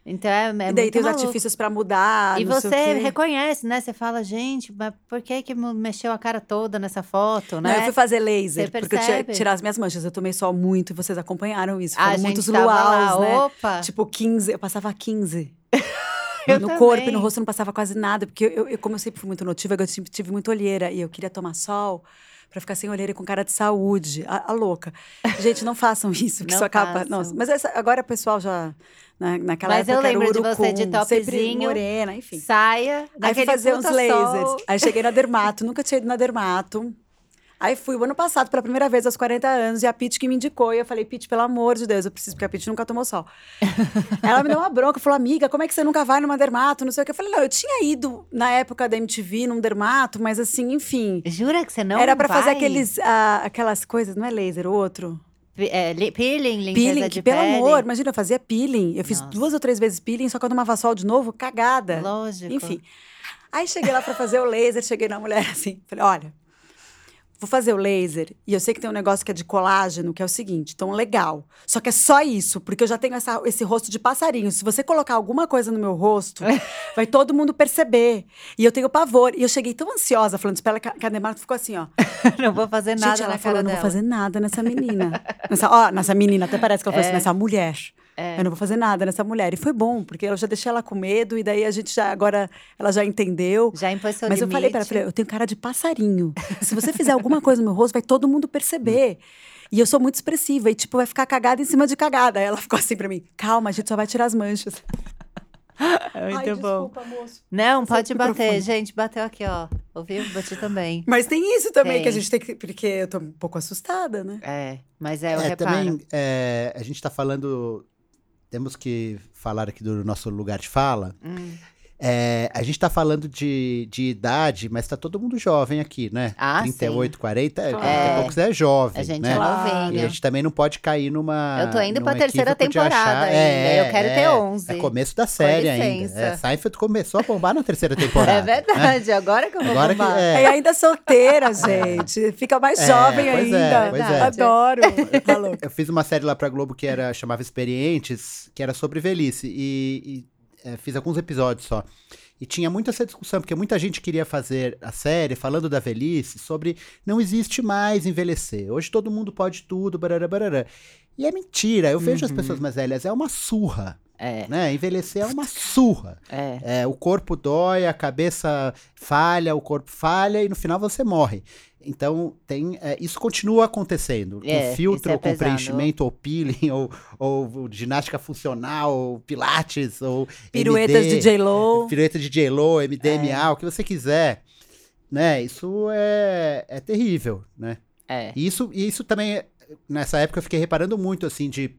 Speaker 1: Então é, é
Speaker 3: e daí tem os
Speaker 1: maluco.
Speaker 3: artifícios pra mudar.
Speaker 1: E
Speaker 3: não
Speaker 1: você reconhece, né? Você fala, gente, mas por que que mexeu a cara toda nessa foto,
Speaker 3: Não,
Speaker 1: né?
Speaker 3: eu fui fazer laser, porque eu tinha tirar as minhas manchas. Eu tomei sol muito e vocês acompanharam isso.
Speaker 1: a
Speaker 3: Foram
Speaker 1: gente
Speaker 3: muitos
Speaker 1: tava lá,
Speaker 3: luaus, né?
Speaker 1: opa!
Speaker 3: Tipo, 15, eu passava 15.
Speaker 1: Eu
Speaker 3: no
Speaker 1: também.
Speaker 3: corpo e no rosto não passava quase nada, porque eu, eu- como eu sempre fui muito notiva, eu tive, tive muita olheira e eu queria tomar sol pra ficar sem olheira com cara de saúde. A, a louca. Gente, não façam isso, que
Speaker 1: Não
Speaker 3: isso acaba. Nossa, mas essa- agora o pessoal já. na- naquela
Speaker 1: Mas eu
Speaker 3: época era
Speaker 1: lembro de você de
Speaker 3: urucum,
Speaker 1: topzinho,
Speaker 3: morena, enfim.
Speaker 1: Saia,
Speaker 3: Aí fui fazer uns lasers.
Speaker 1: sol.
Speaker 3: Aí cheguei na Dermato, nunca tinha ido na Dermato. Aí fui o ano passado pela primeira vez aos 40 anos e a Pete que me indicou. E eu falei, Pete, pelo amor de Deus, eu preciso, porque a Pete nunca tomou sol. Ela me deu uma bronca, falou, amiga, como é que você nunca vai numa dermato? Não sei o que. Eu falei, não, eu tinha ido na época da MTV num dermato, mas assim, enfim.
Speaker 1: Jura que você não
Speaker 3: era pra fazer aqueles, ah, aquelas coisas, não é laser, o outro?
Speaker 1: É, li- peeling, limpeza
Speaker 3: Peeling, que, pelo
Speaker 1: pele.
Speaker 3: amor, imagina, eu fazia peeling. Eu fiz
Speaker 1: Nossa.
Speaker 3: duas ou três vezes peeling, só que eu tomava sol de novo, cagada.
Speaker 1: Lógico.
Speaker 3: Enfim. Aí cheguei lá pra fazer o laser, cheguei na mulher assim, falei, olha, vou fazer o laser e eu sei que tem um negócio que é de colágeno, que é o seguinte, então legal. Só que é só isso, porque eu já tenho essa- esse rosto de passarinho. Se você colocar alguma coisa no meu rosto, vai todo mundo perceber. E eu tenho pavor. E eu cheguei tão ansiosa falando isso pra ela que a- Demarco ficou assim, ó.
Speaker 1: não vou fazer nada
Speaker 3: Gente, ela falou, não
Speaker 1: dela.
Speaker 3: vou fazer nada nessa menina. nessa, ó, nessa menina, até parece que ela falou assim, nessa mulher.
Speaker 1: É.
Speaker 3: Eu não vou fazer nada nessa mulher. E foi bom, porque eu já deixei ela com medo, e daí a gente já, agora, ela já entendeu.
Speaker 1: Já impôs seu
Speaker 3: Mas eu
Speaker 1: limite.
Speaker 3: falei pra ela, eu tenho cara de passarinho. Se você fizer alguma coisa no meu rosto, vai todo mundo perceber. E eu sou muito expressiva, e tipo, vai ficar cagada em cima de cagada. Aí ela ficou assim pra mim, calma, a gente só vai tirar as manchas.
Speaker 1: É muito
Speaker 3: Ai,
Speaker 1: bom.
Speaker 3: desculpa, moço.
Speaker 1: Não,
Speaker 3: o
Speaker 1: pode bater.
Speaker 3: microfone.
Speaker 1: Gente, bateu aqui, ó. Ouviu? Bati também.
Speaker 3: Mas tem isso também,
Speaker 1: Tem.
Speaker 3: que a gente tem que... Porque eu tô um pouco assustada, né?
Speaker 1: É, mas é, eu
Speaker 2: É,
Speaker 1: reparo.
Speaker 2: também é, a gente está falando. Temos que falar aqui do nosso lugar de fala.
Speaker 1: Hum.
Speaker 2: É, a gente está falando de, de idade, mas está todo mundo jovem aqui, né?
Speaker 1: Ah,
Speaker 2: 38, 40, é,
Speaker 3: Claro.
Speaker 2: daqui a pouco você é jovem,
Speaker 1: A gente
Speaker 2: né?
Speaker 1: é
Speaker 3: Claro.
Speaker 2: E a
Speaker 1: novinha.
Speaker 2: gente também não pode cair numa.
Speaker 1: Eu tô indo pra
Speaker 2: num
Speaker 1: terceira temporada
Speaker 2: achar-
Speaker 1: ainda, eu quero ter
Speaker 2: é,
Speaker 1: 11.
Speaker 2: É começo da série ainda. É, Seinfeld começou a bombar na terceira temporada.
Speaker 1: É
Speaker 2: né?
Speaker 1: verdade, agora que eu vou
Speaker 2: Agora que,
Speaker 1: bombar.
Speaker 2: é,
Speaker 3: E ainda solteira, gente. Fica mais
Speaker 2: É,
Speaker 3: jovem
Speaker 2: pois é,
Speaker 3: ainda.
Speaker 2: pois é.
Speaker 3: Adoro. Tá.
Speaker 2: Eu fiz uma série lá pra Globo que era, chamava Experientes, que era sobre velhice. E, e, é, fiz alguns episódios só. E tinha muita essa discussão, porque muita gente queria fazer a série falando da velhice, sobre não existe mais envelhecer. Hoje todo mundo pode tudo, barará, barará. E é mentira. Eu vejo as
Speaker 1: Uhum.
Speaker 2: pessoas mais velhas, é uma surra.
Speaker 1: É,
Speaker 2: Né? Envelhecer é uma surra.
Speaker 1: é.
Speaker 2: É, o corpo dói, a cabeça falha, o corpo falha e no final você morre. Então, tem, é, isso continua acontecendo.
Speaker 1: É,
Speaker 2: com filtro,
Speaker 1: é
Speaker 2: ou com
Speaker 1: pesado.
Speaker 2: preenchimento, ou peeling, ou, ou ginástica funcional, ou pilates, ou
Speaker 3: Piruetas
Speaker 2: MD,
Speaker 3: de J-Lo.
Speaker 2: Pirueta de J-Lo, MDMA, o que você quiser. Né? Isso é, é terrível, né?
Speaker 1: É.
Speaker 2: E isso, e isso também, nessa época, eu fiquei reparando muito, assim, de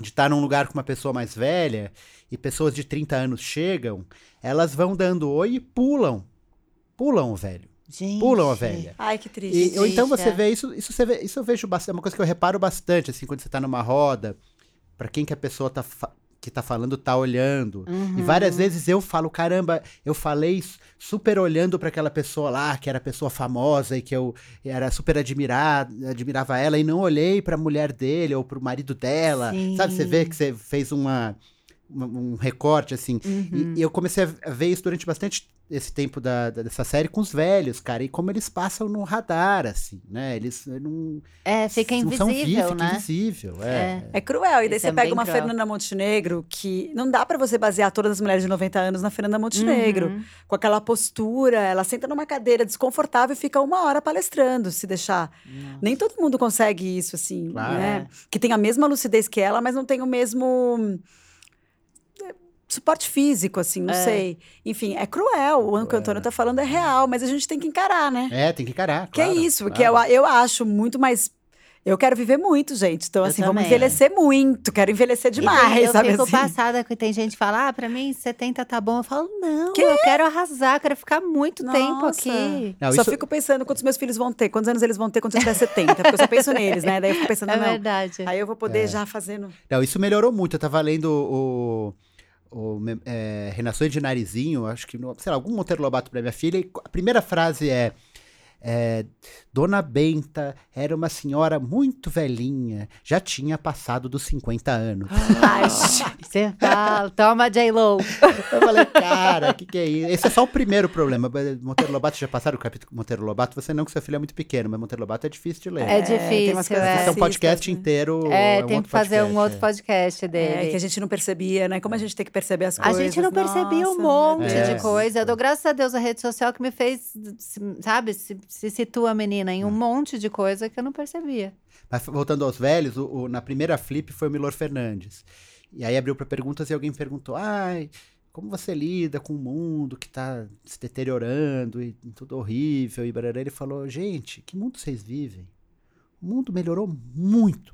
Speaker 2: de estar num lugar com uma pessoa mais velha e pessoas de 30 anos chegam, elas vão dando oi e pulam. Pulam o velho.
Speaker 1: Gente.
Speaker 2: Pulam a velha.
Speaker 3: Ai, que triste.
Speaker 2: E, ou então você
Speaker 1: é.
Speaker 2: vê isso, isso, você vê, isso eu vejo bastante, é uma coisa que eu reparo bastante, assim, quando você tá numa roda, pra quem que a pessoa tá que tá falando tá olhando.
Speaker 1: Uhum.
Speaker 2: E várias vezes eu falo, caramba, eu falei super olhando para aquela pessoa lá, que era pessoa famosa e que eu era super admirado, admirava ela, e não olhei para a mulher dele ou para o marido dela.
Speaker 1: Sim.
Speaker 2: Sabe, você vê que você fez uma- um recorte assim.
Speaker 1: Uhum.
Speaker 2: E, e eu comecei a ver isso durante bastante esse tempo da, da- dessa série com os velhos, cara, e como eles passam no radar, assim, né? Eles não.
Speaker 1: É, fica
Speaker 2: não são vi-
Speaker 1: invisível,
Speaker 2: fica
Speaker 1: né?
Speaker 2: invisível, é.
Speaker 3: É cruel. E daí
Speaker 1: Isso
Speaker 3: você
Speaker 1: é
Speaker 3: pega uma
Speaker 1: cruel.
Speaker 3: Fernanda Montenegro que não dá pra você basear todas as mulheres de 90 anos na Fernanda Montenegro.
Speaker 1: Uhum.
Speaker 3: Com aquela postura, ela senta numa cadeira desconfortável e fica uma hora palestrando, se deixar. Nem todo mundo consegue isso, assim,
Speaker 2: Claro.
Speaker 3: né? Que tem a mesma lucidez que ela, mas não tem o mesmo é, suporte físico, assim, não
Speaker 1: É.
Speaker 3: sei. Enfim, é cruel. O que o Antônio tá falando é real, mas a gente tem que encarar, né?
Speaker 2: É, tem que encarar.
Speaker 3: Que é
Speaker 2: claro,
Speaker 3: isso,
Speaker 2: claro.
Speaker 3: que eu, eu acho muito mais. Eu quero viver muito, gente. Então,
Speaker 1: Eu
Speaker 3: assim, vamos
Speaker 1: também.
Speaker 3: envelhecer muito. Quero envelhecer
Speaker 1: E tem-
Speaker 3: demais,
Speaker 1: eu
Speaker 3: sabe
Speaker 1: fico
Speaker 3: assim?
Speaker 1: passada que tem gente que fala, ah, pra mim 70 tá bom. Eu falo, não,
Speaker 3: Que?
Speaker 1: eu quero arrasar, quero ficar muito tempo
Speaker 3: Nossa.
Speaker 1: aqui.
Speaker 2: Não,
Speaker 3: só
Speaker 2: isso-
Speaker 3: fico pensando quantos meus filhos vão ter, quantos anos eles vão ter quando eu tiver 70, porque eu só penso neles, né? Daí eu fico pensando,
Speaker 1: É
Speaker 3: não.
Speaker 1: verdade.
Speaker 3: Aí eu vou poder já fazendo.
Speaker 2: Não, isso melhorou muito. Eu tava lendo o. o é, Renações de Narizinho, acho que, sei lá, algum Monteiro Lobato pra minha filha. E a primeira frase é. É, Dona Benta era uma senhora muito velhinha, já tinha passado dos 50 anos.
Speaker 3: Ai,
Speaker 1: Você fala, toma J-Lo.
Speaker 2: Eu falei, cara, o que, que é isso? Esse é só o primeiro problema. Monteiro Lobato, já passaram o capítulo Monteiro Lobato? Você não, que seu filho é muito pequeno, mas Monteiro Lobato é difícil de ler.
Speaker 1: É
Speaker 3: tem
Speaker 1: difícil, é.
Speaker 2: Esse é um podcast
Speaker 3: né?
Speaker 2: inteiro.
Speaker 1: É,
Speaker 2: um
Speaker 1: tem que fazer um
Speaker 2: podcast,
Speaker 1: outro
Speaker 2: é.
Speaker 1: podcast dele.
Speaker 3: É, que a gente não percebia, né? Como a gente tem que perceber as
Speaker 1: A
Speaker 3: coisas.
Speaker 1: gente não percebia um monte
Speaker 2: É.
Speaker 1: de coisa. Eu dou graças a Deus a rede social que me fez, sabe, se, se situa a menina em um monte de coisa que eu não percebia.
Speaker 2: Mas voltando aos velhos, o- o- na primeira flip foi o Milor Fernandes. E aí abriu para perguntas e alguém perguntou: ai, como você lida com o mundo que tá se deteriorando e tudo horrível? E barará. ele falou: gente, que mundo vocês vivem? O mundo melhorou muito.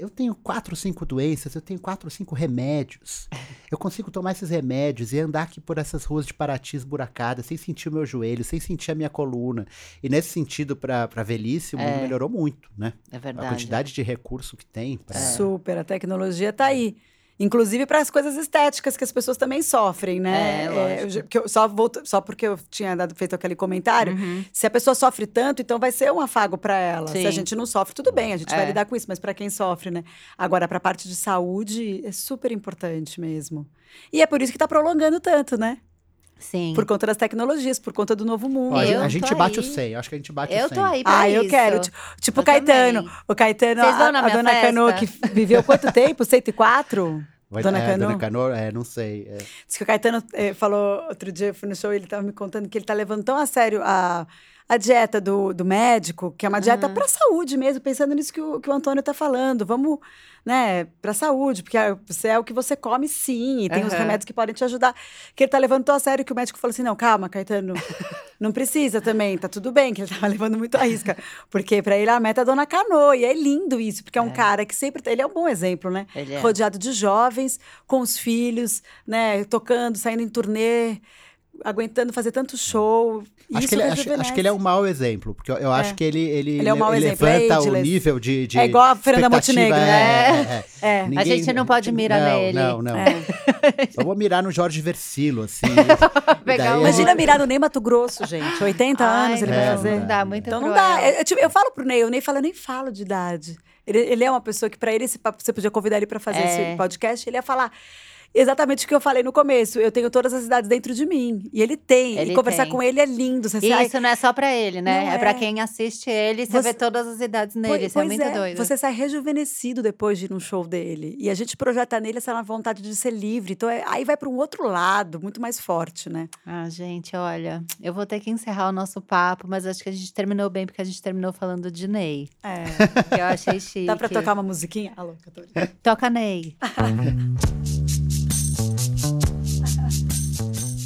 Speaker 2: Eu tenho quatro, cinco doenças, eu tenho quatro, cinco remédios. Eu consigo tomar esses remédios e andar aqui por essas ruas de Paraty esburacadas, sem sentir o meu joelho, sem sentir a minha coluna. E nesse sentido, para a velhice, o mundo
Speaker 1: É.
Speaker 2: melhorou muito, né?
Speaker 1: É
Speaker 2: A
Speaker 1: verdade.
Speaker 2: quantidade de recurso que tem pra...
Speaker 3: Super, a tecnologia tá aí. Inclusive para as coisas estéticas que as pessoas também sofrem, né?
Speaker 1: É, lógico.
Speaker 3: eu só, volto, só porque eu tinha dado, feito aquele comentário,
Speaker 1: Uhum.
Speaker 3: se a pessoa sofre tanto, então vai ser um afago para ela. Se
Speaker 1: Sim.
Speaker 3: a gente não sofre, tudo bem, a gente vai
Speaker 1: É.
Speaker 3: lidar com isso, mas para quem sofre, né? Agora, para a parte de saúde, é super importante mesmo. E é por isso que tá prolongando tanto, né?
Speaker 1: Sim.
Speaker 3: Por conta das tecnologias, por conta do novo mundo.
Speaker 2: Ó, a, gente-
Speaker 1: Eu
Speaker 2: a gente bate
Speaker 1: aí.
Speaker 2: o 100, acho que a gente bate o
Speaker 1: Eu
Speaker 2: 100.
Speaker 1: tô aí pra
Speaker 3: Ah, eu
Speaker 1: isso.
Speaker 3: quero. Ti- Tipo
Speaker 1: Eu
Speaker 3: o Caetano.
Speaker 1: também.
Speaker 3: O Caetano,
Speaker 1: Vocês vão
Speaker 3: a,
Speaker 1: na
Speaker 3: a
Speaker 1: minha
Speaker 3: dona
Speaker 1: festa?
Speaker 3: Cano, que viveu quanto tempo? 104?
Speaker 2: Vai-
Speaker 3: Dona
Speaker 2: é,
Speaker 3: Cano?
Speaker 2: Dona Cano, é, não sei. é.
Speaker 3: Diz que o Caetano eh, falou outro dia, eu fui no show, ele estava me contando que ele está levando tão a sério a, a dieta do, do médico, que é uma dieta
Speaker 1: Uhum.
Speaker 3: para saúde mesmo, pensando nisso que o, que o Antônio está falando. Vamos, né, para saúde, porque é- você é o que você come sim, e tem os
Speaker 1: Aham.
Speaker 3: remédios que podem te ajudar. Que ele está levando tão a sério que o médico falou assim: não, calma, Caetano, não precisa também, tá tudo bem, que ele estava levando muito a risca. Porque para ele a meta é a dona Canoa, e é lindo isso, porque é um
Speaker 1: É.
Speaker 3: cara que sempre. Ele é um bom exemplo, né?
Speaker 1: Ele é.
Speaker 3: rodeado de jovens, com os filhos, né, tocando, saindo em turnê, aguentando fazer tanto show.
Speaker 2: Acho que, ele, acho, acho que ele é um mau exemplo, porque eu, eu acho que ele, ele,
Speaker 3: Ele é um mau
Speaker 2: ele
Speaker 3: é
Speaker 2: levanta o nível de, de
Speaker 3: É igual a Fernanda Montenegro,
Speaker 2: é, é, é.
Speaker 3: É.
Speaker 2: Ninguém-
Speaker 1: A gente não pode mirar
Speaker 2: não,
Speaker 1: nele.
Speaker 2: Não, não.
Speaker 3: É.
Speaker 2: Eu vou mirar no Jorge Versilo, assim.
Speaker 1: Pegar
Speaker 2: Daí
Speaker 1: um-
Speaker 3: Imagina mirar no Ney Mato Grosso, gente. 80
Speaker 1: Ai,
Speaker 3: anos ele
Speaker 2: É,
Speaker 3: vai
Speaker 2: não
Speaker 3: fazer.
Speaker 1: Não dá, muito
Speaker 3: Então não
Speaker 1: cruel.
Speaker 3: dá. Eu, eu, tipo, eu falo pro Ney, o Ney fala, eu nem falo de idade. Ele, ele é uma pessoa que, pra ele, esse papo, você podia convidar ele pra fazer
Speaker 1: É.
Speaker 3: esse podcast, ele ia falar. Exatamente o que eu falei no começo. Eu tenho todas as idades dentro de mim. E ele tem.
Speaker 1: Ele
Speaker 3: e conversar
Speaker 1: tem.
Speaker 3: com ele é lindo. Você
Speaker 1: E
Speaker 3: sai,
Speaker 1: isso não é só pra ele, né?
Speaker 3: Não
Speaker 1: é, pra
Speaker 3: é.
Speaker 1: quem assiste ele, você,
Speaker 3: Você-
Speaker 1: vê todas as idades nele.
Speaker 3: Pois-
Speaker 1: isso é
Speaker 3: pois
Speaker 1: muito doido.
Speaker 3: Você sai rejuvenescido depois de ir num show dele. E a gente projeta nele essa vontade de ser livre. Então, é- aí vai para um outro lado, muito mais forte, né?
Speaker 1: Ah, gente, olha, eu vou ter que encerrar o nosso papo, mas acho que a gente terminou bem, porque a gente terminou falando de Ney.
Speaker 3: É.
Speaker 1: Que eu achei chique.
Speaker 3: Dá para tocar uma musiquinha? Alô, Catarina.
Speaker 1: Toca Ney.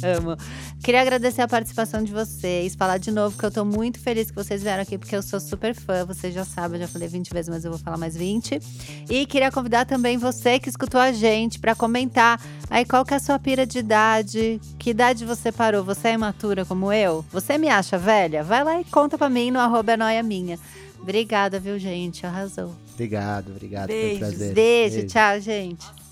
Speaker 1: Amo. Queria agradecer a participação de vocês. Falar de novo que eu tô muito feliz que vocês vieram aqui, porque eu sou super fã. Vocês já sabem, eu já falei 20 vezes, mas eu vou falar mais 20. E queria convidar também você que escutou a gente para comentar aí qual que é a sua pira de idade, que idade você parou. Você é imatura como eu? Você me acha velha? Vai lá e conta pra mim no arroba noia minha. Obrigada, viu, gente? Arrasou.
Speaker 2: Obrigado, obrigado. Foi um
Speaker 3: Beijos.
Speaker 2: prazer.
Speaker 1: Beijo, tchau, gente.